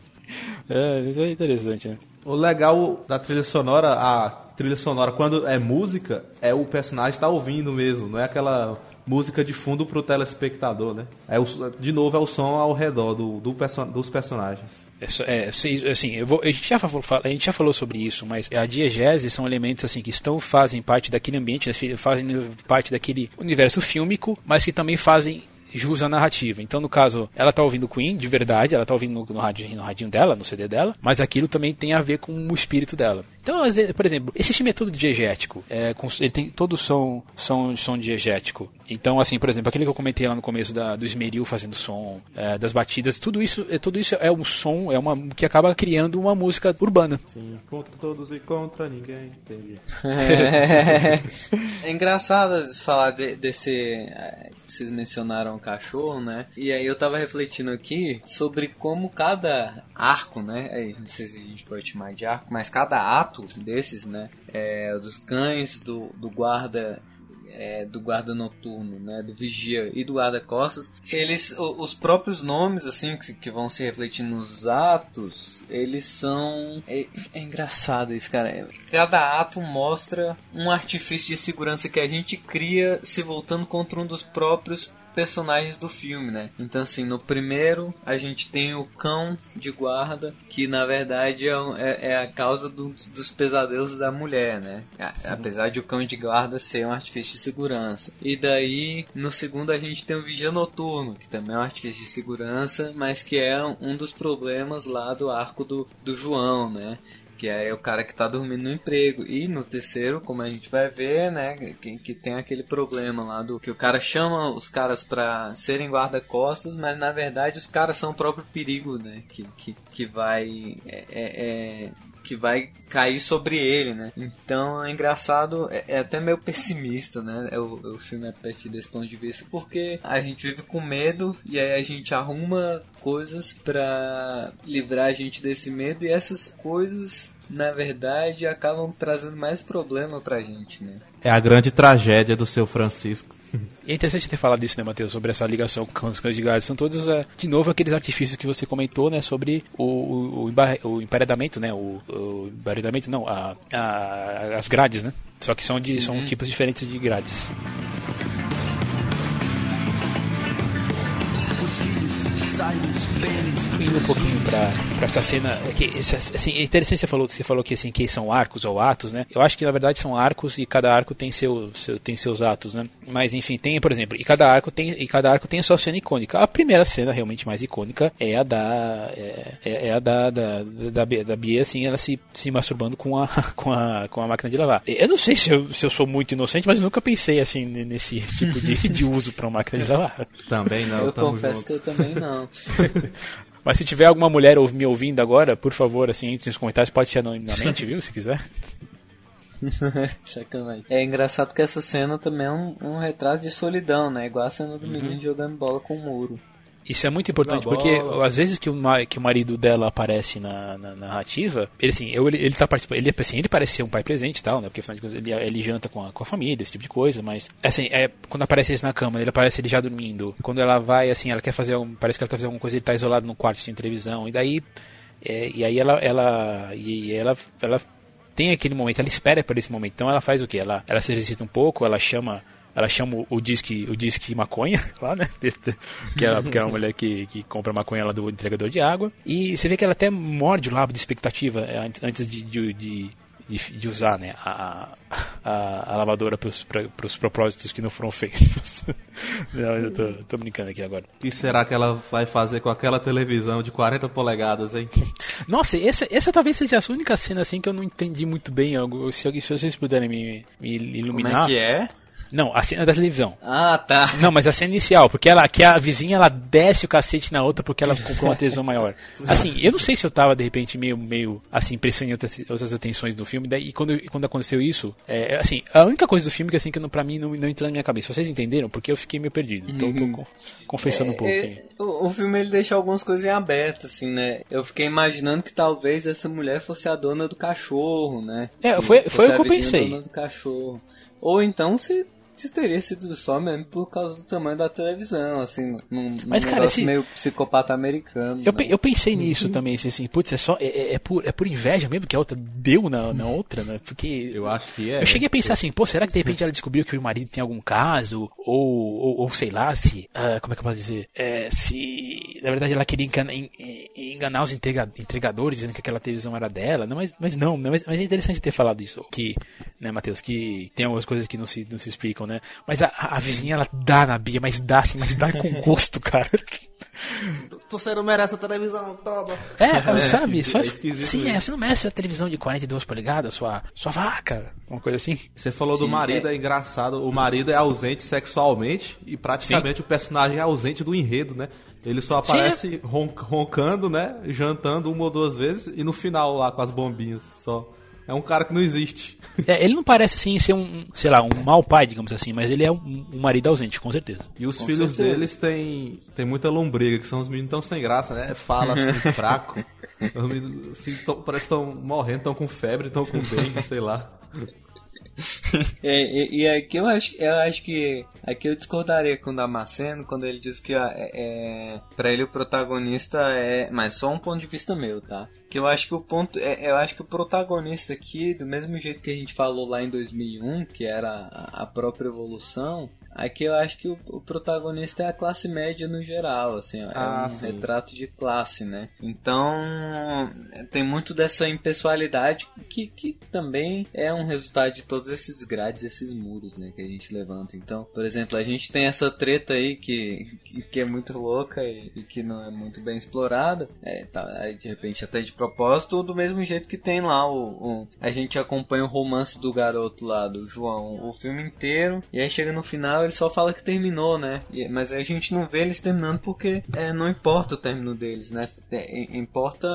É, isso é interessante, né? O legal da trilha sonora, a trilha sonora, quando é música, é o personagem estar ouvindo mesmo, não é aquela música de fundo pro telespectador, né? É o, de novo, é o som ao redor do, do perso- dos personagens. É, é, assim, vou, a, gente já falou, a gente já falou sobre isso, mas a diegese são elementos assim que estão fazem parte daquele ambiente, né, fazem parte daquele universo fílmico, mas que também fazem jus à narrativa. Então, no caso, ela tá ouvindo Queen de verdade, ela tá ouvindo no, no, radinho, no radinho dela, no CD dela, mas aquilo também tem a ver com o espírito dela. Então, por exemplo, esse filme é todo diegético, é, ele tem todo som, som, som diegético. Então, assim, por exemplo, aquele que eu comentei lá no começo da, do esmeril fazendo som, é, das batidas, tudo isso, é, tudo isso é um som, é uma que acaba criando uma música urbana. Sim, contra todos e contra ninguém. Entendi. É, *laughs* é engraçado falar de- desse. é, Vocês mencionaram o cachorro, né? E aí eu tava refletindo aqui sobre como cada arco, né? Aí, não sei se a gente pode chamar de arco, mas cada ato desses, né? É, dos cães, do, do guarda é, do guarda noturno, né, do vigia e do guarda costas, eles, os próprios nomes assim que, que vão se refletindo nos atos, eles são é, é engraçado isso, cara. Cada ato mostra um artifício de segurança que a gente cria se voltando contra um dos próprios personagens do filme, né? Então assim, no primeiro a gente tem o cão de guarda que na verdade é, é- é a causa do- dos pesadelos da mulher, né? Apesar de o cão de guarda ser um artifício de segurança. E daí no segundo a gente tem o vigia noturno que também é um artifício de segurança, mas que é um dos problemas lá do arco do, do João, né? Que é o cara que tá dormindo no emprego. E no terceiro, como a gente vai ver, né, que, que tem aquele problema lá do que o cara chama os caras pra serem guarda-costas, mas na verdade os caras são o próprio perigo, né, que, que, que vai é, é- é- que vai cair sobre ele, né? Então é engraçado, é, é até meio pessimista, né? É o, o filme é partir desse ponto de vista, porque a gente vive com medo e aí a gente arruma coisas pra livrar a gente desse medo e essas coisas, na verdade, acabam trazendo mais problema pra gente, né? É a grande tragédia do seu Francisco. *laughs* E é interessante ter falado isso, né, Matheus, sobre essa ligação com os cães de guarda. São todos, é, de novo, aqueles artifícios que você comentou, né, sobre o, o, o emparedamento, né, o, o emparedamento, não, a, a- as grades, né, só que são, de, são tipos diferentes de grades. Dos pênis. Indo um pouquinho pra, pra essa cena, é que, assim, é interessante você falou, você falou que, assim, que são arcos ou atos, né, eu acho que na verdade são arcos e cada arco tem, seu, seu, tem seus atos, né, mas enfim, tem, por exemplo, e cada arco tem, e cada arco tem a sua cena icônica. A primeira cena realmente mais icônica é a da, é, é- é a da, da, da, Bia- da Bia, assim, ela se, se masturbando com a, *laughs* com a, com a máquina de lavar. Eu não sei se eu, se eu sou muito inocente, mas eu nunca pensei, assim, nesse tipo de, de uso pra uma máquina de lavar. Também não, eu tamo confesso eu também não. *laughs* Mas se tiver alguma mulher me ouvindo agora, por favor, assim, entre nos comentários, pode ser anonimamente, viu, se quiser. *laughs* Sacanagem. É engraçado que essa cena também é um, um retrato de solidão, né? Igual a cena do menino jogando bola com o muro. Isso é muito importante, porque às vezes que o, que o marido dela aparece na, na narrativa, ele assim, eu, ele, ele tá participando, ele, assim, ele parece ser um pai presente e tal, né? Porque afinal de contas ele, ele janta com a, com a família, esse tipo de coisa, mas assim, é, quando aparece ele na cama, ele aparece ele já dormindo. Quando ela vai, assim, ela quer fazer um, parece que ela quer fazer alguma coisa, ele tá isolado no quarto de televisão, e daí é, e aí ela ela e ela ela tem aquele momento, ela espera por esse momento. Então ela faz o que? Ela ela se exercita um pouco, ela chama ela chama o- o disque, o disque maconha *laughs* lá, né? Que ela, que é uma mulher que, que compra maconha lá do entregador de água. E você vê que ela até morde o lábio de expectativa é, antes- de, de, de, de, de usar né, a, a, a lavadora para os propósitos que não foram feitos. *laughs* não, eu tô, tô brincando aqui agora. O que será que ela vai fazer com aquela televisão de 40 polegadas, hein? *laughs* Nossa, essa, essa talvez seja a única cena assim que eu não entendi muito bem. algo- Se, alguém- se vocês puderem me, me Como iluminar. é que é? Não, a cena da televisão. Ah, tá. Não, mas a cena inicial, porque ela, que a vizinha ela desce o cacete na outra porque ela comprou uma televisão maior. Assim, eu não sei se eu tava de repente meio, meio assim, prestando em outras, outras atenções do filme, daí e quando, e quando aconteceu isso, é, assim, a única coisa do filme que assim, que não, pra mim não, não entrou na minha cabeça. Vocês entenderam? Porque eu fiquei meio perdido. Então eu tô con- confessando um pouco. É, o, o filme ele deixa algumas coisas em aberto, assim, né? Eu fiquei imaginando que talvez essa mulher fosse a dona do cachorro, né? É, Que foi- foi o a que eu pensei. Dona do cachorro. Ou então se, teria sido só mesmo por causa do tamanho da televisão, assim, num, num Mas, cara, negócio esse- meio psicopata americano. Eu, né? pe- eu pensei nisso também, assim, assim, putz, é só, é, é- é por, é por inveja mesmo que a outra deu na, na outra, né? Porque Eu acho que é. Eu cheguei a pensar assim, pô, será que de repente ela descobriu que o marido tem algum caso? Ou, ou, ou sei lá, se. ah, como é que eu posso dizer? É, se. Na verdade ela queria engana- en- en- enganar os entrega- entregadores, dizendo que aquela televisão era dela. Não, mas, mas não, né? mas, mas é interessante ter falado isso. Que, né, Matheus, que tem algumas coisas que não se, não se explicam, né? Mas a, a vizinha ela dá na Bia, mas dá assim, mas dá com gosto, cara. Você não merece a televisão, toma. É, sabe? Só é isso. esquisito Sim, é, você não merece a televisão de 42 polegadas, sua, sua vaca. Uma coisa assim. Você falou do marido, é. engraçado. O marido é ausente sexualmente e praticamente o personagem é ausente do enredo, né? Ele só aparece ron- roncando, né? Jantando uma ou duas vezes e no final lá com as bombinhas só. É um cara que não existe. É, ele não parece assim ser um, sei lá, um mau pai, digamos assim, mas ele é um, um marido ausente, com certeza. E os Com filhos certeza. deles têm, têm muita lombriga, que são os meninos tão sem graça, né? Fala assim, *laughs* fraco. Os meninos assim, tão- parece que estão morrendo, estão com febre, estão com dengue, sei lá. É, e, e aqui eu acho, eu acho que aqui eu discordaria com o Damasceno quando ele diz que ó, é, é, para ele o protagonista é, mas só um ponto de vista meu, tá? Que eu acho que o ponto, é, eu acho que o protagonista aqui, do mesmo jeito que a gente falou lá em 2001, que era a, a própria evolução, aqui eu acho que o, o protagonista é a classe média no geral, assim, ó, Ah, é um sim. retrato de classe, né? Então tem muito dessa impessoalidade que, que também é um resultado de todos esses grades, esses muros, né, que a gente levanta. Então, por exemplo, a gente tem essa treta aí que, que, é muito louca e, e que não é muito bem explorada, é, tá, de repente até de propósito, do mesmo jeito que tem lá o, o- a gente acompanha o romance do garoto lá, do João, o filme inteiro, e aí chega no final ele só fala que terminou, né? Mas a gente não vê eles terminando porque é, não importa o término deles, né? É, im- importa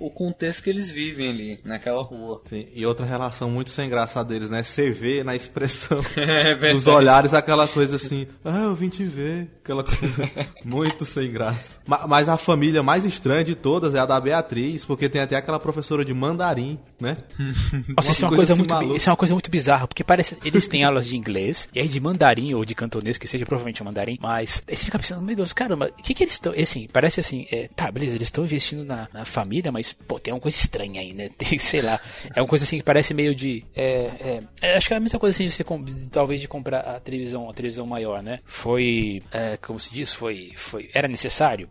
o contexto que eles vivem ali, naquela rua. Sim, E outra relação muito sem graça deles, né? Você vê na expressão *laughs* É dos olhares aquela coisa assim, ah, eu vim te ver. Aquela coisa *laughs* muito sem graça. Ma- Mas a família mais estranha de todas é a da Beatriz, porque tem até aquela professora de mandarim, né? *laughs* Nossa, isso é uma coisa coisa assim muito, maluca. isso é uma coisa muito bizarra, porque parece eles têm aulas de inglês e aí de mandarim ou de cantonês, que seja provavelmente um mandarim, mas aí você fica pensando, meu Deus, caramba, o que que eles estão, assim, parece assim, é, tá, beleza, eles estão investindo na, na família, mas pô, tem uma coisa estranha aí, né? *laughs* Tem, sei lá, é uma coisa assim que parece meio de, é, é, é, acho que é a mesma coisa assim de você talvez de comprar a televisão, a televisão maior, né? Foi, é, como se diz, foi, foi, era necessário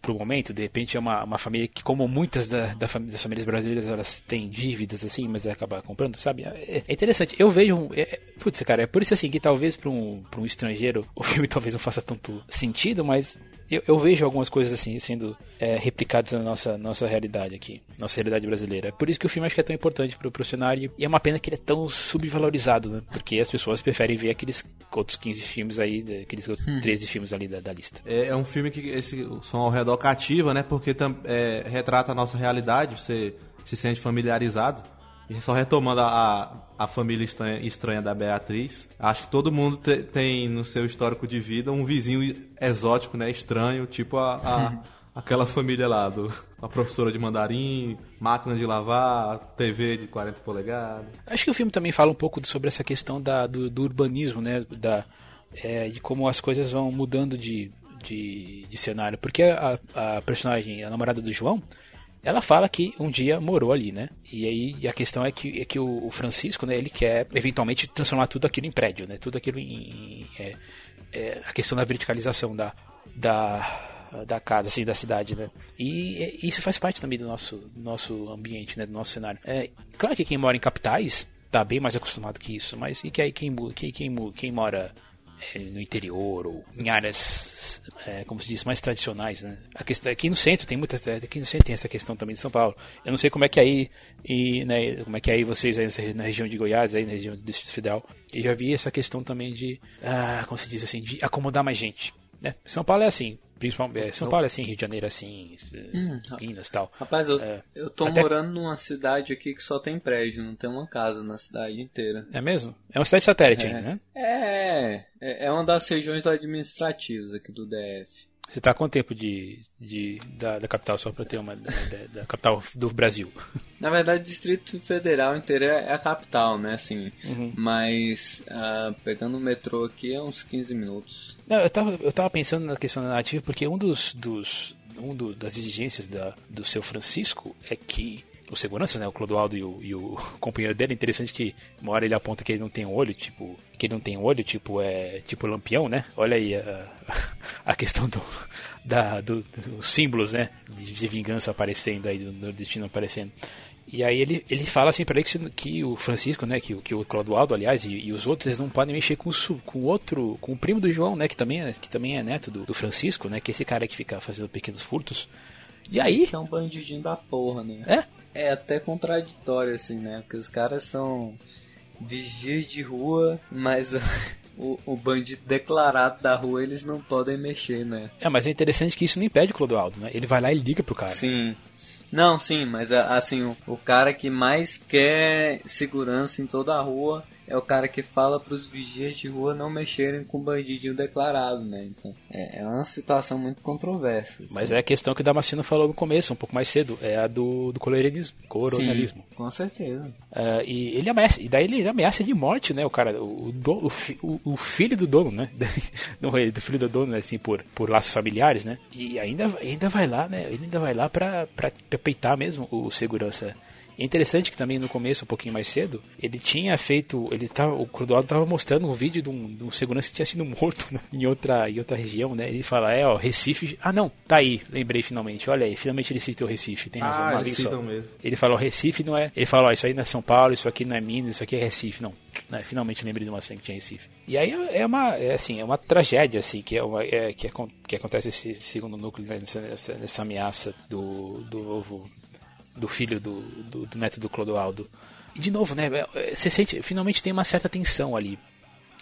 pro momento, de repente é uma, uma família que, como muitas da, da fami- das famílias brasileiras, elas têm dívidas assim, mas acaba comprando, sabe? É, é interessante. Eu vejo um. É, é- putz, cara, é por isso assim que talvez para um, um estrangeiro o filme *laughs* talvez não faça tanto sentido, mas eu, eu vejo algumas coisas assim sendo é, replicadas na nossa, nossa realidade aqui, nossa realidade brasileira. É por isso que o filme acho que é tão importante pro, pro cenário e é uma pena que ele é tão subvalorizado, né? Porque as pessoas preferem ver aqueles outros 15 filmes aí, aqueles outros 13 filmes ali da, da lista. É, é um filme que esse o som ao redor cativa, né? Porque tam- é, retrata a nossa realidade, você se sente familiarizado. E só retomando a, a, família estranha, estranha da Beatriz, acho que todo mundo te- tem no seu histórico de vida um vizinho exótico, né? Estranho, tipo a, a- *laughs* aquela família lá, do, a professora de mandarim, máquina de lavar, TV de 40 polegadas. Acho que o filme também fala um pouco sobre essa questão da, do, do urbanismo, né? Da, é, de como as coisas vão mudando de, de, de cenário. Porque a, a personagem, a namorada do João, ela fala que um dia morou ali, né? E aí e a questão é que, é que o, Francisco, né? Ele quer eventualmente transformar tudo aquilo em prédio, né? Tudo aquilo em... é, é, a questão da verticalização da... da da casa, assim, da cidade, né? E é, isso faz parte também do nosso, nosso ambiente, né? Do nosso cenário. É, claro que quem mora em capitais tá bem mais acostumado que isso, mas e que aí quem, quem, quem, quem mora no interior ou em áreas, é, como se diz, mais tradicionais, né? A questão, aqui no centro tem muita, aqui no centro tem essa questão também de São Paulo. Eu não sei como é que é aí e né, como é que é aí vocês aí na região de Goiás, aí na região do Distrito Federal. E já vi essa questão também de, ah, como se diz assim, de acomodar mais gente. Né? São Paulo é assim, principalmente é, São Paulo é assim, Rio de Janeiro é assim, Minas e tal. Rapaz, eu, É. eu tô Até- morando numa cidade aqui que só tem prédio, não tem uma casa na cidade inteira. É mesmo? É uma cidade satélite É. ainda, né? É, é, é uma das regiões administrativas aqui do DF. Você tá há quanto tempo de, de, da, da capital, só pra ter uma ideia, da capital do Brasil? Na verdade, o Distrito Federal inteiro é é a capital, né, assim. Uhum. Mas ah, pegando o metrô aqui é uns 15 minutos. Não, eu tava, eu tava pensando na questão da narrativa porque um dos, dos um do- das exigências da, do seu Francisco é que o segurança, né, o Clodoaldo e o, e o *laughs* companheiro dele, é interessante que uma hora ele aponta que ele não tem um olho, tipo, que ele não tem um olho, tipo, é, tipo lampião, né? Olha aí a, *laughs* a questão do, da, do, dos símbolos, né, de, de vingança aparecendo aí, do nordestino aparecendo. E aí ele, ele fala assim pra ele que, que o Francisco, né, que, o- que o Clodoaldo, aliás, e, e os outros, eles não podem mexer com o, com outro, com o primo do João, né, que também é, que também é neto do, do Francisco, né, que é esse cara que fica fazendo pequenos furtos. E aí, Que é um bandidinho da porra, né? é, É até contraditório, assim, né? Porque os caras são vigias de rua, mas *laughs* o, o bandido declarado da rua eles não podem mexer, né? é, mas é interessante que isso não impede o Clodoaldo, né, ele vai lá e liga pro cara. Sim. Não, sim, mas assim, o, o cara que mais quer segurança em toda a rua é o cara que fala pros vigias de rua não mexerem com o bandidinho declarado, né? Então, é, é uma situação muito controversa. assim. Mas é a questão que o Damasceno falou no começo, um pouco mais cedo, é a do, do colonialismo. colonialismo. Sim, com certeza. Ah, e ele ameaça, e daí ele ameaça de morte, né, o cara, o, do- o fi- o- o filho do dono, né, *laughs* não é do filho do dono, né, assim, por, por laços familiares, né, e ainda, ainda vai lá, né, ele ainda vai lá pra, pra, pra peitar mesmo o segurança. É interessante que também no começo, um pouquinho mais cedo, ele tinha feito, ele tava, o Clodoaldo tava mostrando um vídeo de um, de um segurança que tinha sido morto né, em outra, em outra região, né, ele fala, é, ó, Recife, ah não, tá aí, lembrei finalmente, olha aí, finalmente ele citou Recife, tem razão, Ah, eles citam mesmo. Ele falou Recife não é. Ele falou, ó, isso aí não é São Paulo, isso aqui não é Minas, isso aqui é Recife, não. Né, Finalmente lembrei de uma cena que tinha Recife. E aí é uma, é assim, é uma tragédia assim que é, uma, é que, acon- que acontece esse segundo núcleo né, nessa, nessa, nessa ameaça do do novo do filho do, do, do neto do Clodoaldo. E de novo, né? é, Você sente, finalmente tem uma certa tensão ali.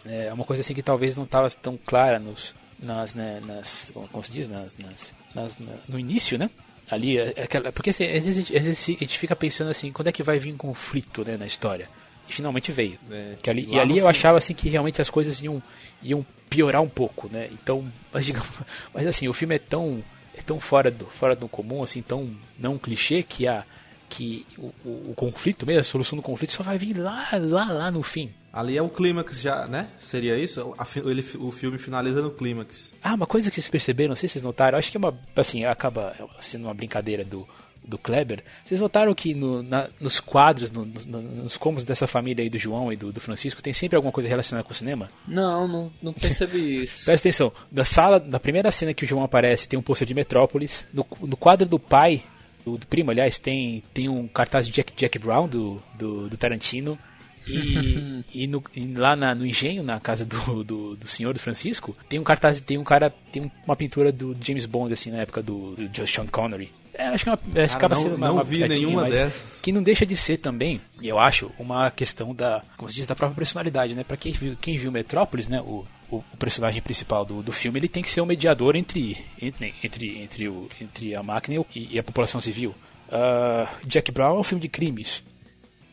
É uma coisa assim que talvez não estava tão clara nos, nas, né, nas, como se diz, nas, nas, nas- na- no início, né? Ali, é aquela, porque assim, às, vezes, às vezes a gente fica pensando assim, quando é que vai vir um conflito, né, na história? E finalmente veio. É, Que ali, e ali eu fim. achava assim que realmente as coisas iam, iam piorar um pouco, né? Então, *laughs* mas, digamos, mas assim, o filme é tão, é tão fora do, fora do comum, assim, tão não clichê que a que o, o, o conflito mesmo, a solução do conflito só vai vir lá, lá, lá no fim. Ali é o clímax já, né? Seria isso? Ele- o filme finaliza no clímax. Ah, uma coisa que vocês perceberam, não sei se vocês notaram, acho que é uma, assim, acaba sendo uma brincadeira do, do Kleber. Vocês notaram que no, na- nos quadros, no- no- nos cômodos dessa família aí do João e do, do Francisco, tem sempre alguma coisa relacionada com o cinema? Não, não, não percebi *laughs* isso. Presta atenção, da sala, da primeira cena que o João aparece, tem um pôster de Metrópolis. No, no quadro do pai, do, do primo, aliás, tem, tem um cartaz de Jack, Jack Brown, do, do, do Tarantino. E, *laughs* e, no- e lá na- no engenho, na casa do, do, do senhor do Francisco, tem um cartaz, tem um cara, tem um- uma pintura do James Bond, assim, na época do, do Sean Connery. É, acho que é uma, acho que Ah, acaba não- sendo uma, não uma vi nenhuma mas dessas. que não deixa de ser também, eu acho, uma questão da, como se diz, da própria personalidade, né? Para quem viu, quem viu Metrópolis, né, o, o, o personagem principal do, do filme, ele tem que ser um mediador entre entre entre, entre, o, entre a máquina e o- a população civil. Ah, Jack Brown é um filme de crimes.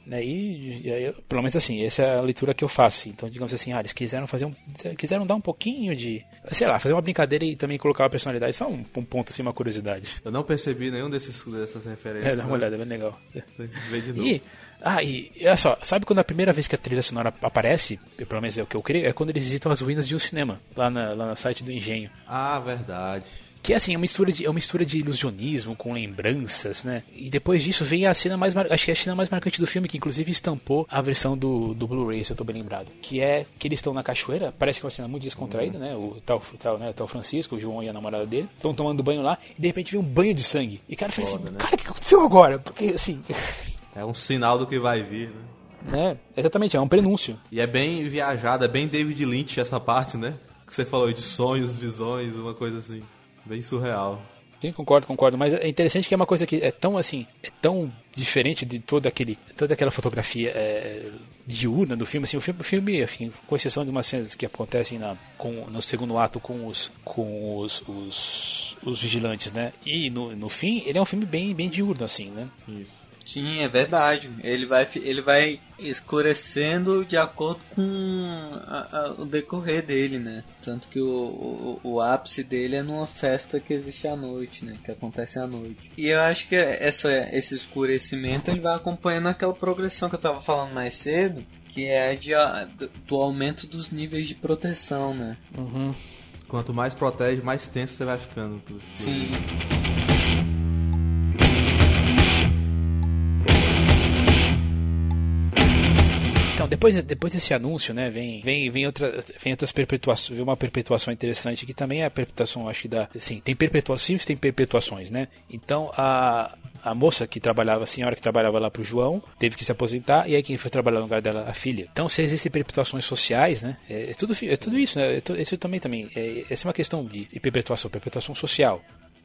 Né, e, e aí, pelo menos assim, essa é a leitura que eu faço. assim. Então, digamos assim, ah, eles quiseram fazer um. quiseram dar um pouquinho de. sei lá, fazer uma brincadeira e também colocar uma personalidade. Só um, um ponto assim, uma curiosidade. Eu não percebi nenhum desses, dessas referências. É, dá uma olhada, é bem legal. Ver de novo. E, ah, e olha só, sabe quando a primeira vez que a trilha sonora aparece, pelo menos é o que eu creio, é quando eles visitam as ruínas de um cinema, lá, na, lá no site do Engenho. Ah, verdade. Que assim, é uma mistura de, é uma mistura de ilusionismo com lembranças, né? E depois disso vem a cena mais, mar- acho que é a cena mais marcante do filme, que inclusive estampou a versão do, do Blu-ray, se eu tô bem lembrado. Que é que eles estão na cachoeira, parece que é uma cena muito descontraída, né? O tal, tal, né? o tal Francisco, o João e a namorada dele, estão tomando banho lá, e de repente vem um banho de sangue. E o cara fala assim, cara, o que aconteceu agora? Porque assim, É um sinal do que vai vir, né? né? Exatamente, é um prenúncio. E é bem viajado, é bem David Lynch essa parte, né? Que você falou de sonhos, visões, uma coisa assim. Bem surreal. Sim, concordo, concordo. Mas é interessante que é uma coisa que é tão assim, é tão diferente de todo aquele, toda aquela fotografia é, diurna do filme. Assim, o filme, o filme assim, com exceção de umas cenas que acontecem na, com, no segundo ato com os, com os, os, os vigilantes, né? E no, no fim, ele é um filme bem, bem diurno, assim, né? Sim, é verdade. Ele vai, ele vai escurecendo de acordo com a- a- o decorrer dele, né? Tanto que o, o, o ápice dele é numa festa que existe à noite, né? Que acontece à noite. E eu acho que essa, esse escurecimento ele vai acompanhando aquela progressão que eu tava falando mais cedo, que é a de, do, do aumento dos níveis de proteção, né? Uhum. Quanto mais protege, mais tenso você vai ficando. Sim. Então, depois, depois desse anúncio, né, vem, vem, vem, outra, vem outras perpetuações, vem uma perpetuação interessante que também é a perpetuação, acho que da, assim, tem perpetuações, têm perpetuações, né? Então, a, a moça que trabalhava, a senhora que trabalhava lá pro João, teve que se aposentar, e aí quem foi trabalhar no lugar dela, a filha. Então, se existem perpetuações sociais, né? É, é tudo, é tudo isso, né? É isso também, também. É, essa é uma questão de, de perpetuação, perpetuação social.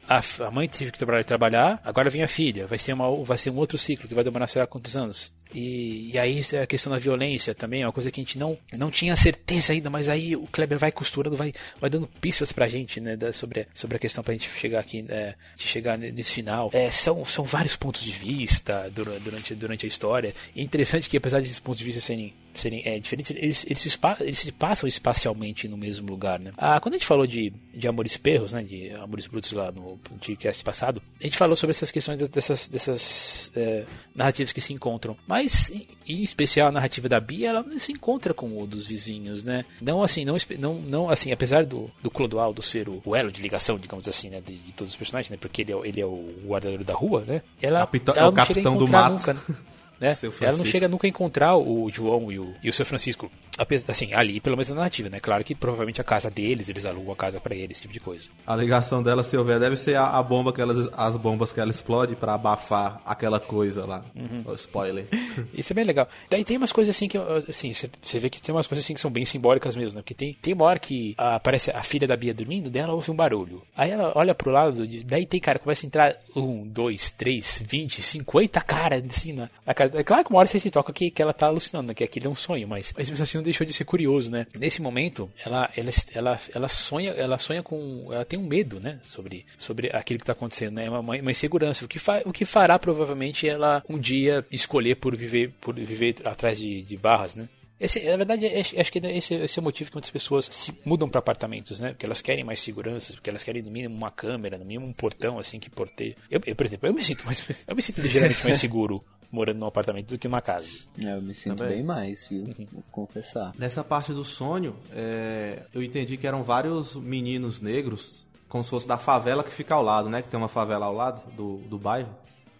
A, a mãe teve que trabalhar, trabalhar, agora vem a filha. Vai ser, uma, vai ser um outro ciclo que vai demorar sei lá quantos anos. E, e aí é a questão da violência também, é uma coisa que a gente não, não tinha certeza ainda, mas aí o Kleber vai costurando, vai, vai dando pistas pra gente, né, da- sobre, sobre a questão pra gente chegar aqui, é, chegar ne- nesse final. É, são, são vários pontos de vista dura- durante, durante a história. E é interessante que apesar desses pontos de vista serem, serem é, diferentes, eles, eles, se, eles se passam espacialmente no mesmo lugar, né. Ah, quando a gente falou de, de Amores Perros, né, de Amores Brutos lá no podcast passado, a gente falou sobre essas questões dessas, dessas é, narrativas que se encontram. Mas, em, em especial, a narrativa da Bia, ela não se encontra com o dos vizinhos, né? Não assim, não, não, não assim, apesar do, do Clodoaldo ser o, o elo de ligação, digamos assim, né, de, de todos os personagens, né? Porque ele é, o- ele é o guardadeiro da rua, né? Ela, ela é o capitão do mato. nunca, né? *laughs* Seu Ela não chega nunca a encontrar o João e o, e o seu Francisco. Apesar, assim, ali, pelo menos na narrativa, né? Claro que provavelmente a casa deles, eles alugam a casa pra eles, esse tipo de coisa. A ligação dela, se houver, deve ser a, a bomba que ela, as bombas que ela explode pra abafar aquela coisa lá. Uhum. Spoiler. *laughs* Isso é bem legal. Daí tem umas coisas assim que, assim, você vê que tem umas coisas assim que são bem simbólicas mesmo, né? Porque tem, tem uma hora que aparece a filha da Bia dormindo, daí ela ouve um barulho. Aí ela olha pro lado, daí tem, cara, começa a entrar um, dois, três, vinte, cinquenta caras assim na, na casa. É claro que uma hora você se toca que, que ela tá alucinando, né? Que aquilo é um sonho, mas, mas assim não deixou de ser curioso, né? Nesse momento, ela, ela, ela, ela sonha, ela sonha com, ela tem um medo, né? Sobre, sobre aquilo que tá acontecendo, né? Uma, uma uma insegurança. O que, fa, o que fará provavelmente ela um dia escolher por viver, por viver atrás de, de barras, né? Esse, na verdade, é- acho que esse, esse é o motivo que muitas pessoas se mudam para apartamentos, né? Porque elas querem mais segurança, porque elas querem no mínimo uma câmera, no mínimo um portão assim que porteia. Eu, eu, por exemplo, eu me sinto mais, *laughs* eu me sinto ligeiramente mais seguro morando num apartamento do que numa casa. É, eu me sinto Também. bem mais, viu? Vou confessar. Nessa parte do sonho, é, eu entendi que eram vários meninos negros, como se fosse da favela que fica ao lado, né? Que tem uma favela ao lado do, do bairro.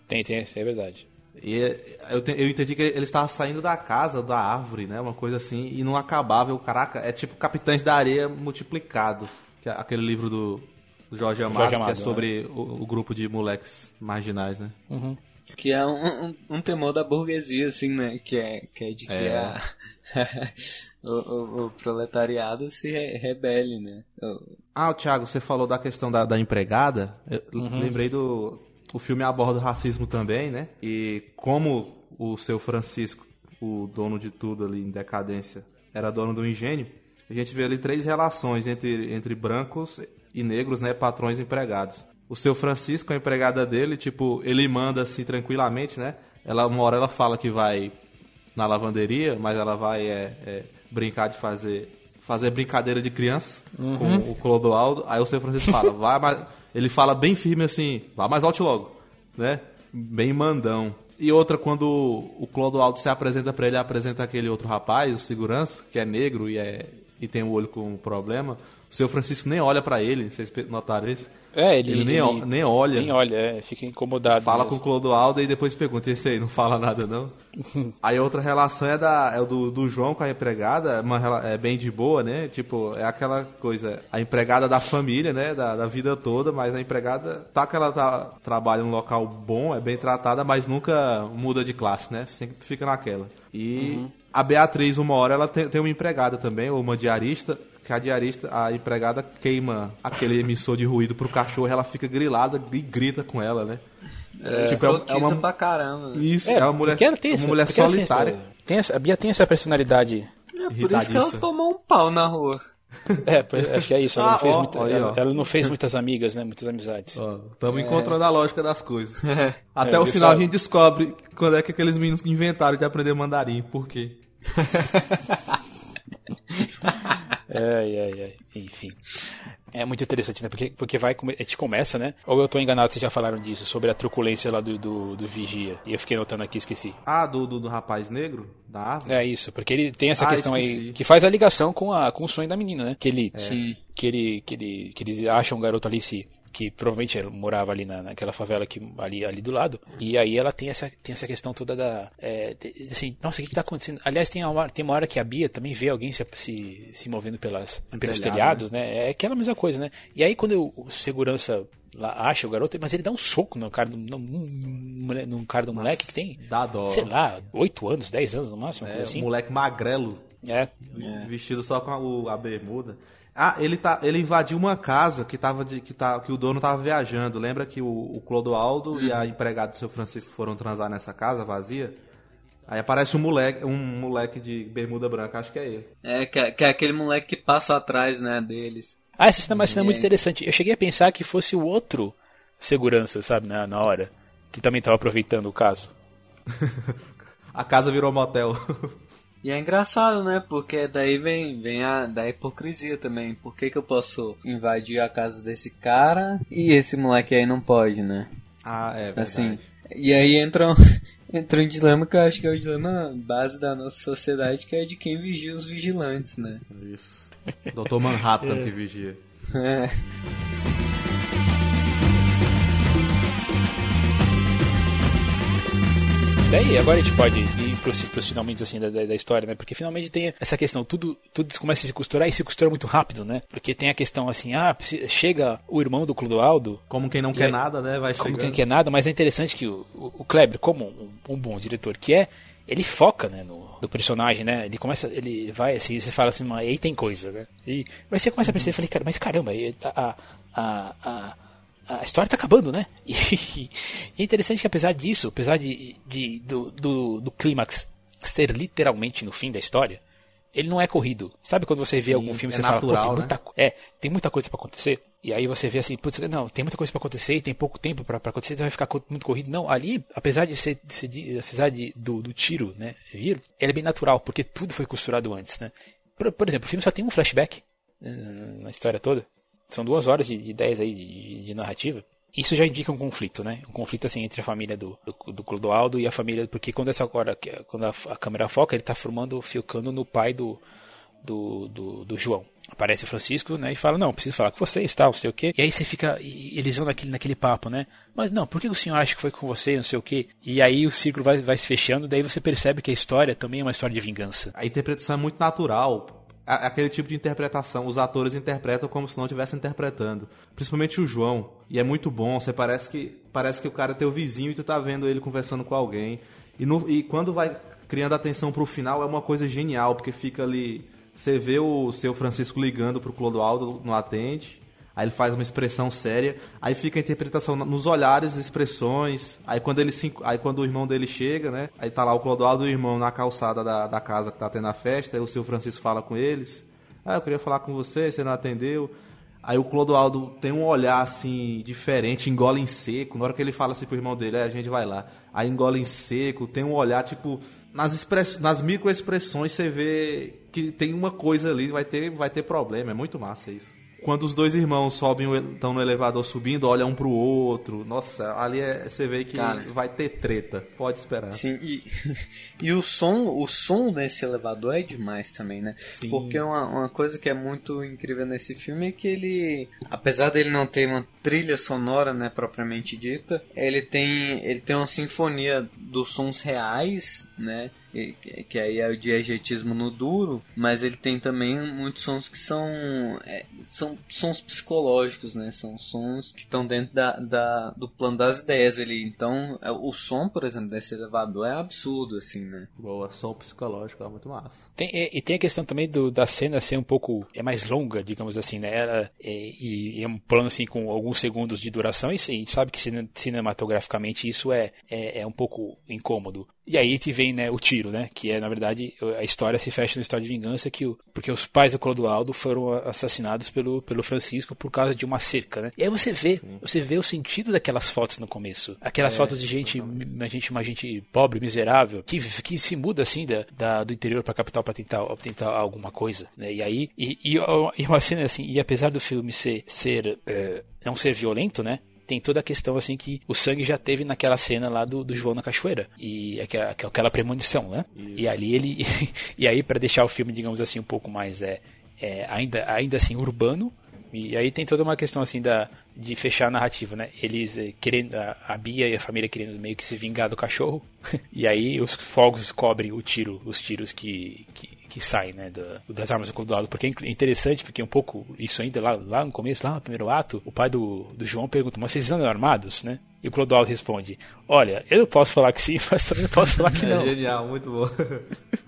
Tem, tem, isso é verdade. E eu, te- eu entendi que eles estavam saindo da casa, da árvore, né? Uma coisa assim, e não acabava. Eu, caraca, é tipo Capitães da Areia multiplicado. Que é aquele livro do, Jorge Amado, Jorge que é Amado, sobre o, o grupo de moleques marginais, né? Que é um, um, um temor da burguesia, assim, né? Que é, que é de que É. a- *laughs* o, o- o proletariado se re- rebele, né? O- Ah, o Thiago, você falou da questão da, da empregada. Eu lembrei do. O filme aborda o racismo também, né? E como o seu Francisco, o dono de tudo ali em decadência, era dono do engenho, a gente vê ali três relações entre, entre brancos e negros, né? Patrões e empregados. O seu Francisco, a empregada dele, tipo, ele manda assim tranquilamente, né? Ela, uma hora ela fala que vai na lavanderia, mas ela vai é, é, brincar de fazer fazer brincadeira de criança com o Clodoaldo. Aí o seu Francisco fala, *laughs* vai mais. Ele fala bem firme assim, vá mais alto logo, né? Bem mandão. E outra, quando o Clodoaldo se apresenta pra ele, apresenta aquele outro rapaz, o segurança, que é negro e, é, e tem o olho com problema. O seu Francisco nem olha pra ele, vocês notaram isso? É, ele, Ele nem, o- nem olha. Nem olha, é, fica incomodado. Fala com o mesmo. Clodoaldo e depois pergunta, esse aí não fala nada não? *laughs* aí a outra relação é, da, é do, do João com a empregada, é uma, é bem de boa, né? Tipo, é aquela coisa, a empregada da família, né? Da, da vida toda, mas a empregada, tá que ela tá, trabalha num local bom, é bem tratada, mas nunca muda de classe, né? Sempre fica naquela. E a Beatriz, uma hora, ela tem, tem uma empregada também, ou uma diarista, que a diarista, a empregada queima aquele emissor de ruído pro cachorro, ela fica grilada e grita com ela, né? É, Tipo, é- é uma- pra caramba. Isso, é, uma mulher, uma essa- mulher solitária. tem essa- a Bia tem essa personalidade. É por isso que ela tomou um pau na rua. É, pois, acho que é isso. Ela, Ah, não fez ó, muita- aí, ela- ó. ela não fez muitas amigas, né? Muitas amizades. Estamos encontrando a lógica das coisas. *laughs* Até É, o final só- a gente descobre quando é que aqueles meninos inventaram de aprender mandarim. Por quê? *laughs* Ai, ai, ai. Enfim. É muito interessante, né? Porque, porque vai, a gente começa, né? Ou eu tô enganado, vocês já falaram disso, sobre a truculência lá do, do, do Vigia. E eu fiquei notando aqui, esqueci. Ah, do, do, do rapaz negro? Da árvore? É isso, porque ele tem essa Ah, questão esqueci. aí que faz a ligação com, a, com o sonho da menina, né? Que ele, É. que ele, que ele, que eles acham o garoto ali se que provavelmente morava ali na, naquela favela que, ali, ali do lado. E aí ela tem essa, tem essa questão toda da. É, assim, nossa, o que, está acontecendo? Aliás, tem uma, tem uma hora que a Bia também vê alguém se, se, se movendo pelas, pelos telhado, telhados, né? É aquela mesma coisa, né? E aí quando o segurança lá acha o garoto, mas ele dá um soco no cara, no, no, cara do moleque que tem, Dá dó. sei lá, 8 anos, 10 anos no máximo, É, assim. moleque magrelo, É, vestido só com a, a bermuda. Ah, ele, tá, ele invadiu uma casa que, tava de, que, tá, que o dono tava viajando. Lembra que o, o Clodoaldo e a empregada do seu Francisco foram transar nessa casa vazia? Aí aparece um moleque, um moleque de bermuda branca, acho que é ele. É, que, é- que é aquele moleque que passa atrás, né, deles. Ah, essa cena é uma cena muito interessante. Eu cheguei a pensar que fosse o outro segurança, sabe, na, na hora. Que também estava aproveitando o caso. *laughs* A casa virou motel. E é engraçado, né? Porque daí vem, vem a da hipocrisia também. Por que, que eu posso invadir a casa desse cara e esse moleque aí não pode, né? ah, é verdade. Assim. E aí entra um, *laughs* entra um dilema que eu acho que é o dilema base da nossa sociedade, que é de quem vigia os vigilantes, né? Isso. Doutor Manhattan que vigia. *laughs* É. Daí, agora a gente pode ir pros, pros finalmente assim da, da, história, né? Porque finalmente tem essa questão, tudo, tudo começa a se costurar e se costura muito rápido, né? Porque tem a questão assim, ah, chega o irmão do Clodoaldo, Como quem não quer aí- nada, né? Vai como chegando. quem quer nada, mas é interessante que o, o, o Kleber, como um, um bom diretor que é, ele foca, né, no do personagem, né? Ele começa, ele vai assim, você fala assim, mas aí tem coisa, né? E aí você começa a perceber, eu falei, cara, mas caramba, e a, a, a, a história tá acabando, né? *laughs* E, é interessante que apesar disso, apesar de, de do, do, do clímax ser literalmente no fim da história, ele não é corrido. Sabe quando você vê Sim, algum filme e é você fala, natural, tem né? muita, co- é, tem muita coisa pra acontecer. E aí você vê assim, putz, não, tem muita coisa pra acontecer e tem pouco tempo pra acontecer, então vai ficar muito corrido. Não, ali, apesar de ser, de ser apesar de, do, do tiro, né, vir, ele é bem natural, porque tudo foi costurado antes, né. Por, por exemplo, o filme só tem um flashback eh, na história toda. São duas horas e de dez aí de, de narrativa. Isso já indica um conflito, né? Um conflito assim entre a família do, do, do Clodoaldo e a família. Porque quando essa hora, quando a, a câmera foca, ele tá formando, focando no pai do, do, do, do João. Aparece o Francisco, né, e fala, não, preciso falar com vocês, tal, não sei o quê. E aí você fica, eles vão naquele, naquele papo, né? Mas não, por que o senhor acha que foi com você, não sei o quê? E aí o círculo vai, vai se fechando, daí você percebe que a história também é uma história de vingança. A interpretação é muito natural. Aquele tipo de interpretação, os atores interpretam como se não estivessem interpretando. Principalmente o João. E é muito bom, você parece que parece que o cara é teu vizinho e tu tá vendo ele conversando com alguém. E, no- e quando vai criando atenção pro final é uma coisa genial, porque fica ali. Você vê o seu Francisco ligando pro Clodoaldo no atende. Aí ele faz uma expressão séria, aí fica a interpretação nos olhares, expressões. Aí quando ele se, aí quando o irmão dele chega, né? Aí tá lá o Clodoaldo e o irmão na calçada da, da casa que tá tendo a festa, aí o seu Francisco fala com eles. Ah, eu queria falar com você, você não atendeu. Aí o Clodoaldo tem um olhar assim diferente, engole em seco. Na hora que ele fala assim pro irmão dele, é, a gente vai lá. Aí engole em seco, tem um olhar tipo nas express... nas microexpressões você vê que tem uma coisa ali, vai ter vai ter problema, é muito massa isso. Quando os dois irmãos sobem, estão no elevador subindo, olham um pro outro. Nossa, ali é- você vê que Cara. vai ter treta. Pode esperar. Sim, e, *laughs* e o som, o som desse elevador é demais também, né? Sim. Porque uma, uma coisa que é muito incrível nesse filme é que ele, apesar dele não ter uma trilha sonora, né, propriamente dita, ele tem, ele tem uma sinfonia dos sons reais, né? Que que aí é o diegetismo no duro, mas ele tem também muitos sons que são é, são sons psicológicos, né? São sons que estão dentro da, da- do plano das ideias ali. Então, é, o som, por exemplo, desse elevador é absurdo, assim, né? Boa, som psicológico, é muito massa. Tem, e, e tem a questão também do, da cena ser um pouco é mais longa, digamos assim, né? Ela, é, e, é um plano assim com alguns segundos de duração e gente sabe que cine- cinematograficamente isso é, é, é um pouco incômodo. E aí te vem né, o tiro, né? Que é, na verdade, a história se fecha na história de vingança que o, porque os pais do Clodoaldo foram assassinados pelo, pelo Francisco por causa de uma cerca, né? E aí você vê, você vê o sentido daquelas fotos no começo. Aquelas fotos de gente, uma gente, uma gente pobre, miserável, que, que se muda assim da, da- do interior pra capital pra tentar, pra tentar alguma coisa, né? E aí, e, e, e uma cena assim, e apesar do filme ser, ser é, não ser violento, né? Tem toda a questão assim que o sangue já teve naquela cena lá do, do João na cachoeira e aquela, aquela premonição, né? E ali ele *laughs* e aí pra deixar o filme digamos assim um pouco mais é, é ainda ainda assim urbano, E aí tem toda uma questão assim da de fechar a narrativa, né? Eles eh, querendo a, a Bia e a família querendo meio que se vingar do cachorro. *laughs* e aí os fogos cobrem o tiro, os tiros que, que, que saem, né, da, das armas do. Porque é interessante, porque um pouco isso ainda lá, lá no começo, lá no primeiro ato, o pai do, do João pergunta: "Mas vocês andam armados, né?" E o Clodoaldo responde: Olha, eu não posso falar que sim, *laughs* mas também não posso falar que não. É genial, muito bom. *laughs*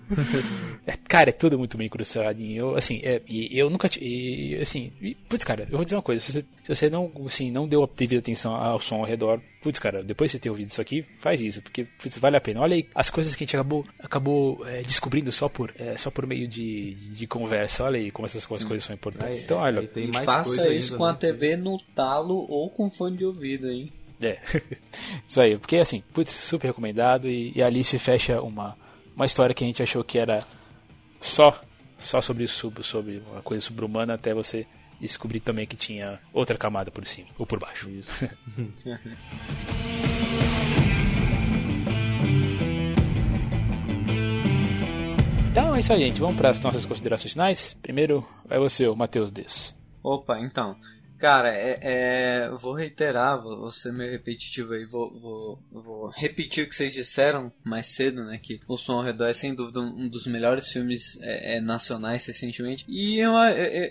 É, cara, é tudo muito bem cruzadinho. Eu, assim, é, e eu nunca. E, assim, e, putz, cara, eu vou dizer uma coisa: se você, se você não, assim, não deu a devida atenção ao som ao redor, putz, cara, depois de você ter ouvido isso aqui, faz isso, porque putz, vale a pena. Olha aí as coisas que a gente acabou, acabou é, descobrindo só por, é, só por meio de, de conversa. Olha aí como essas coisas, coisas são importantes. Aí, então, olha. tem mais Faça coisa isso ainda, com a né? TV no talo ou com fone de ouvido, hein? É, *laughs* isso aí, porque assim, putz, super recomendado e, e ali se fecha uma, uma história que a gente achou que era só só sobre sub, sobre uma coisa sobre-humana até você descobrir também que tinha outra camada por cima ou por baixo. *laughs* então é isso aí, gente. Vamos para as nossas considerações finais. Primeiro é você, o Matheus Des. Opa, então. Cara, é, é, vou reiterar, vou, ser meio repetitivo aí, vou, vou, vou repetir o que vocês disseram mais cedo, né? Que O Som ao Redor é sem dúvida um dos melhores filmes é, é, nacionais recentemente. E eu,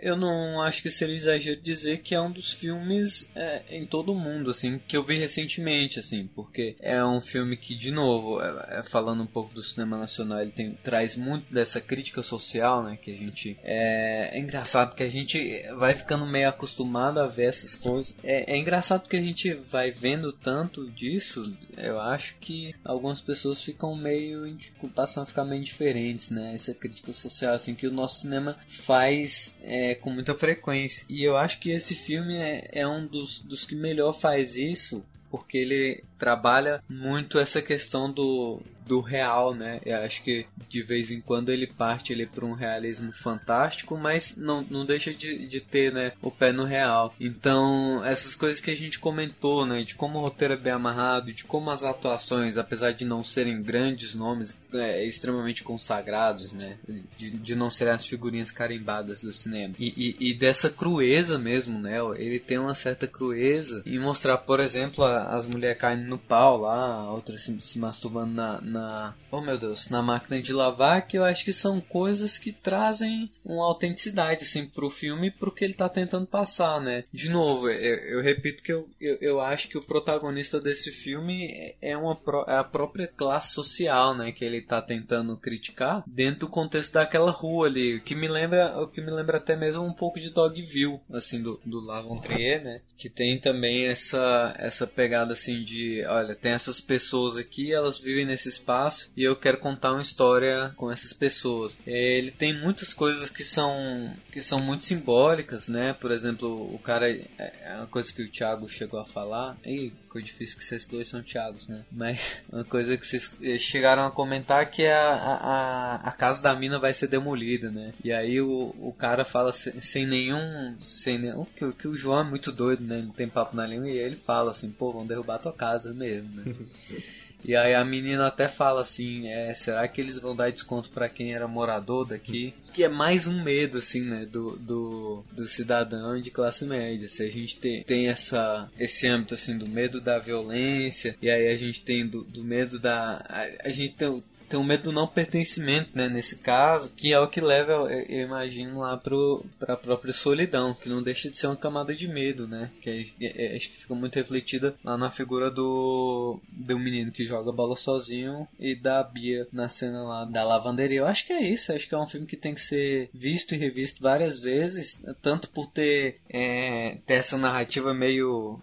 eu, não acho que seria exagero dizer que é um dos filmes é, em todo o mundo, assim, que eu vi recentemente, assim, porque é um filme que, de novo, é, é, falando um pouco do cinema nacional, ele tem, traz muito dessa crítica social, né? Que a gente. É engraçado que a gente vai ficando meio acostumado a ver essas coisas. É, é engraçado porque a gente vai vendo tanto disso, eu acho que algumas pessoas ficam meio. passam a ficar meio diferentes, né? Essa crítica social, assim, que o nosso cinema faz é, com muita frequência. E eu acho que esse filme é, é um dos, dos que melhor faz isso, porque ele trabalha muito essa questão do, do real, né? Eu acho que de vez em quando ele parte ele para um realismo fantástico, mas não, não deixa de, de ter, né, o pé no real. Então, essas coisas que a gente comentou, né, de como o roteiro é bem amarrado, de como as atuações, apesar de não serem grandes nomes, é, extremamente consagrados, né, de, de não serem as figurinhas carimbadas do cinema. E, e, e dessa crueza mesmo, né, ele tem uma certa crueza em mostrar, por exemplo, as mulheres caindo no pau lá, outras se, se masturbando na, na, oh meu Deus, na máquina de lavar, que eu acho que são coisas que trazem uma autenticidade assim pro filme e pro que ele tá tentando passar, né? De novo, eu, eu repito que eu, eu, eu, acho que o protagonista desse filme é uma é a própria classe social, né, que ele tá tentando criticar dentro do contexto daquela rua ali, que me lembra, o que me lembra até mesmo um pouco de Dogville, assim do do Lavon né? Que tem também essa essa pegada assim de olha, tem essas pessoas aqui, elas vivem nesse espaço e eu quero contar uma história com essas pessoas. É, ele tem muitas coisas que são que são muito simbólicas, né? Por exemplo, o cara é, é uma coisa que o Thiago chegou a falar. E ficou difícil que vocês dois são Thiagos, né? Mas *laughs* uma coisa que vocês chegaram a comentar que a, a, a casa da mina vai ser demolida, né? E aí o, o cara fala sem, sem nenhum. Sem nenhum. Que, que o João é muito doido, né? Não tem papo na língua e ele fala assim, pô, vão derrubar tua casa mesmo, né? *laughs* E aí a menina até fala assim, é, será que eles vão dar desconto para quem era morador daqui? Que é mais um medo, assim, né, do, do, do cidadão de classe média. Se a gente tem, tem essa, esse âmbito, assim, do medo da violência, e aí a gente tem do, do medo da... A, a gente tem tem um medo do não pertencimento, né, nesse caso, que é o que leva, eu, imagino, lá para a própria solidão, que não deixa de ser uma camada de medo, né, que é, é, acho que fica muito refletida lá na figura do, do menino que joga bola sozinho e da Bia na cena lá da lavanderia. Eu acho que é isso, acho que é um filme que tem que ser visto e revisto várias vezes, tanto por ter, é, ter essa narrativa meio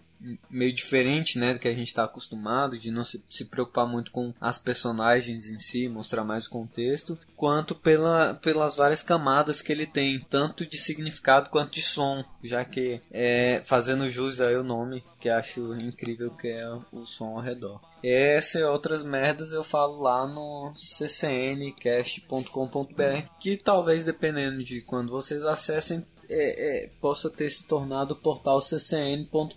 meio diferente, né, do que a gente está acostumado, de não se, se, preocupar muito com as personagens em si, mostrar mais o contexto, quanto pela, pelas várias camadas que ele tem, tanto de significado quanto de som, já que é, fazendo jus aí o nome, que acho incrível que é o som ao redor. Essa e outras merdas eu falo lá no ccncast.com.br, que talvez dependendo de quando vocês acessem é, é, possa ter se tornado o portal ccn.com.br.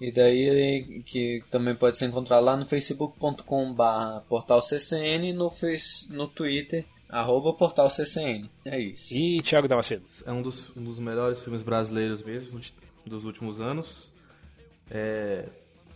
E daí que também pode ser encontrado lá no facebook.com.br portal ccn no, face, no Twitter Arroba portal CCN. É isso. E Thiago Damasceno. É um dos, um dos melhores filmes brasileiros mesmo dos últimos anos. É,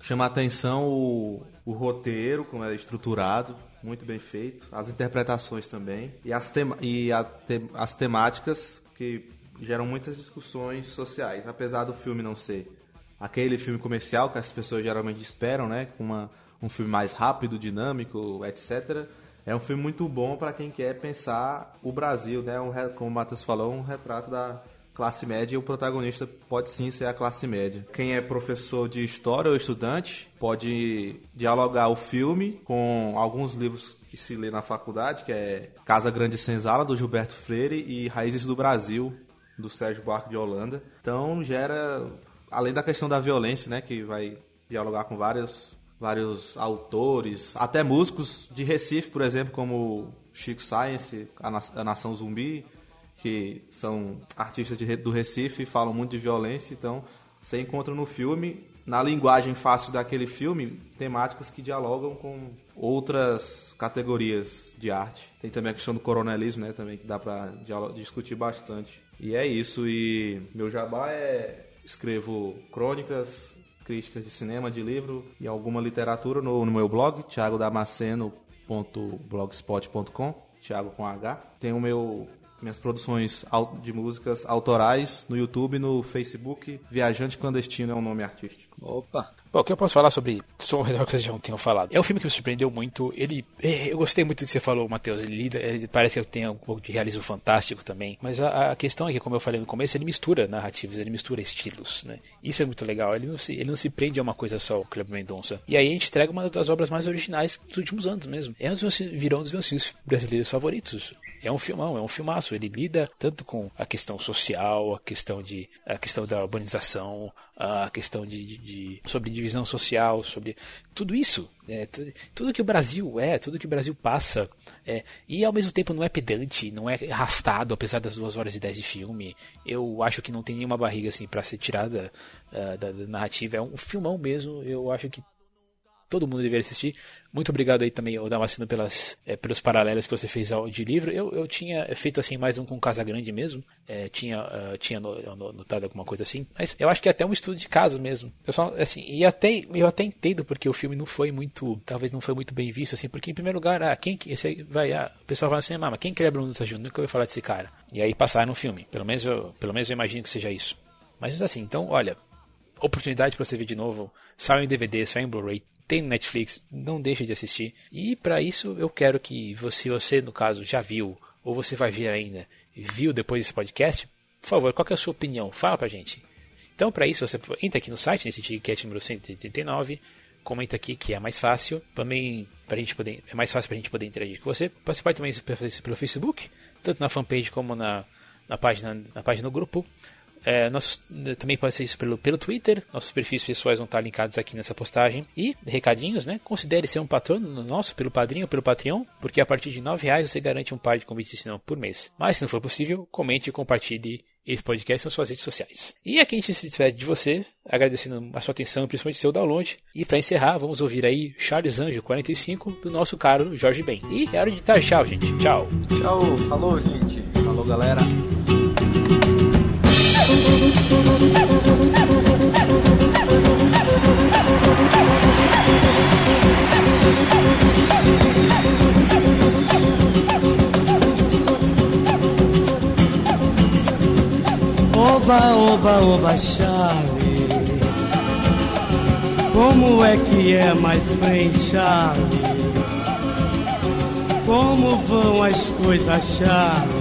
chama a atenção o, o roteiro, como é estruturado, muito bem feito. As interpretações também. E as, tema, e a, te, as temáticas que geram muitas discussões sociais. Apesar do filme não ser aquele filme comercial que as pessoas geralmente esperam, né? Com uma, um filme mais rápido, dinâmico, etc. É um filme muito bom para quem quer pensar o Brasil, né? Um, como o Matheus falou, um retrato da classe média e o protagonista pode sim ser a classe média. Quem é professor de história ou estudante pode dialogar o filme com alguns livros que se lê na faculdade, que é Casa Grande Senzala, do Gilberto Freire, e Raízes do Brasil, do Sérgio Buarque de Holanda. Então gera, além da questão da violência, né, que vai dialogar com vários, vários autores, até músicos de Recife, por exemplo, como Chico Science, a Nação Zumbi, que são artistas de, do Recife e falam muito de violência, então você encontra no filme, na linguagem fácil daquele filme, temáticas que dialogam com outras categorias de arte. Tem também a questão do coronelismo, né, também que dá para discutir bastante. E é isso, e meu jabá é escrevo crônicas, críticas de cinema, de livro e alguma literatura no, no meu blog, thiagodamaceno.blogspot.com, Thiago com H. Tem o meu minhas produções de músicas autorais no YouTube, no Facebook. Viajante Clandestino é um nome artístico. Opa! Bom, o que eu posso falar sobre Som ao Redor que vocês já tinham falado? É um filme que me surpreendeu muito. Ele, é, eu gostei muito do que você falou, Matheus. Ele, lida, ele parece que tem um pouco de realismo fantástico também. Mas a, a, questão é que, como eu falei no começo, ele mistura narrativas, ele mistura estilos, né? Isso é muito legal. Ele não se, ele não se prende a uma coisa só, o Kleber Mendonça. E aí a gente entrega uma das obras mais originais dos últimos anos mesmo. É um dos meus, virou um dos meus filmes brasileiros favoritos é um filmão, é um filmaço. Ele lida tanto com a questão social, a questão de a questão da urbanização, a questão de, de, de sobre divisão social, sobre tudo isso, é, tudo, que o Brasil é, tudo que o Brasil passa, é, e ao mesmo tempo não é pedante, não é arrastado, apesar das duas horas e dez de filme. Eu acho que não tem nenhuma barriga assim para ser tirada uh, da, da narrativa. É um filmão mesmo. Eu acho que todo mundo deveria assistir. Muito obrigado aí também, Damasceno, pelas, é, pelos paralelos que você fez ao, de livro. Eu, eu tinha feito assim mais um com Casa Grande mesmo. É, tinha uh, tinha notado alguma coisa assim. Mas eu acho que é até um estudo de caso mesmo. Eu só, assim, e até, eu até entendo porque o filme não foi muito, talvez não foi muito bem visto, assim, porque em primeiro lugar, ah, quem esse vai, ah, o pessoal fala assim, ah, mas quem que é Bruno Júnior? Nunca ouviu falar desse cara. E aí passaram no filme. Pelo menos eu, pelo menos eu imagino que seja isso. Mas assim, então, olha, oportunidade para você ver de novo. Saiu em DVD, saiu em Blu-ray, tem no Netflix, não deixe de assistir. E para isso eu quero que você, você no caso já viu ou você vai ver ainda, viu depois desse podcast, por favor, qual é a sua opinião? Fala pra gente. Então, para isso, você entra aqui no site, nesse ticket número 189, comenta aqui que é mais fácil. Também pra gente poder, é mais fácil para a gente poder interagir com você. Você pode também fazer isso pelo Facebook, tanto na fanpage como na, na página, na página do grupo. É, nós, também pode ser isso pelo, pelo Twitter. Nossos perfis pessoais vão estar linkados aqui nessa postagem. E, recadinhos, né? Considere ser um patrono nosso pelo padrinho ou pelo Patreon, porque a partir de R$ reais você garante um par de convites de cinema por mês. Mas, se não for possível, comente e compartilhe esse podcast nas suas redes sociais. E aqui a gente se despede de você, agradecendo a sua atenção, principalmente seu download. E para encerrar, vamos ouvir aí Charles Anjo 45 do nosso caro Jorge Ben. E é hora de estar tchau, gente. Tchau. Tchau. Falou, gente. Falou, galera. Oba, oba, oba, Charlie. Como é que é, my friend Charlie? Como vão as coisas, Charlie?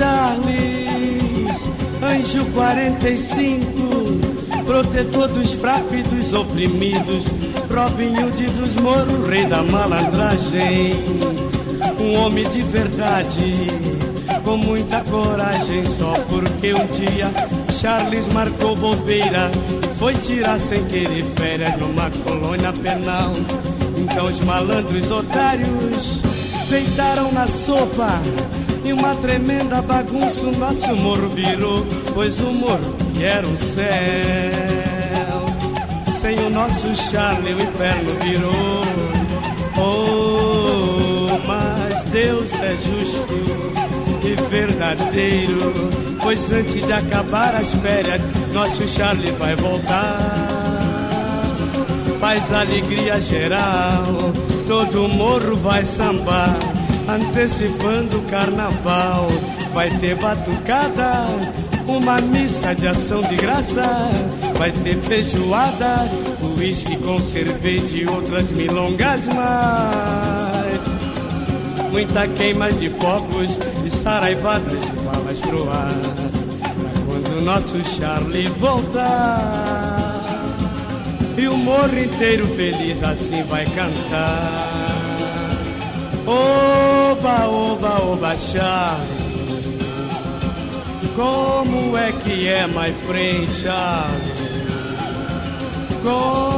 Charles, anjo 45, protetor dos fracos e dos oprimidos, Robin Hood dos moros, rei da malandragem, um homem de verdade, com muita coragem, só porque um dia Charles marcou bobeira foi tirar sem querer férias numa colônia penal. Então os malandros otários deitaram na sopa e uma tremenda bagunça o nosso morro virou, pois o morro era um céu. Sem o nosso Charlie o inferno virou. Oh, Deus é justo e verdadeiro. Pois antes de acabar as férias, nosso Charlie vai voltar. Faz alegria geral, todo morro vai sambar, antecipando o carnaval. Vai ter batucada, uma missa de ação de graça. Vai ter feijoada, uísque com cerveja e outras milongas mais muita queima de fogos e saraivadas de balas pro ar. Pra quando o nosso Charlie voltar, e o morro inteiro feliz assim vai cantar. Oba, oba, oba, Charlie. Como é que é, my friend? Como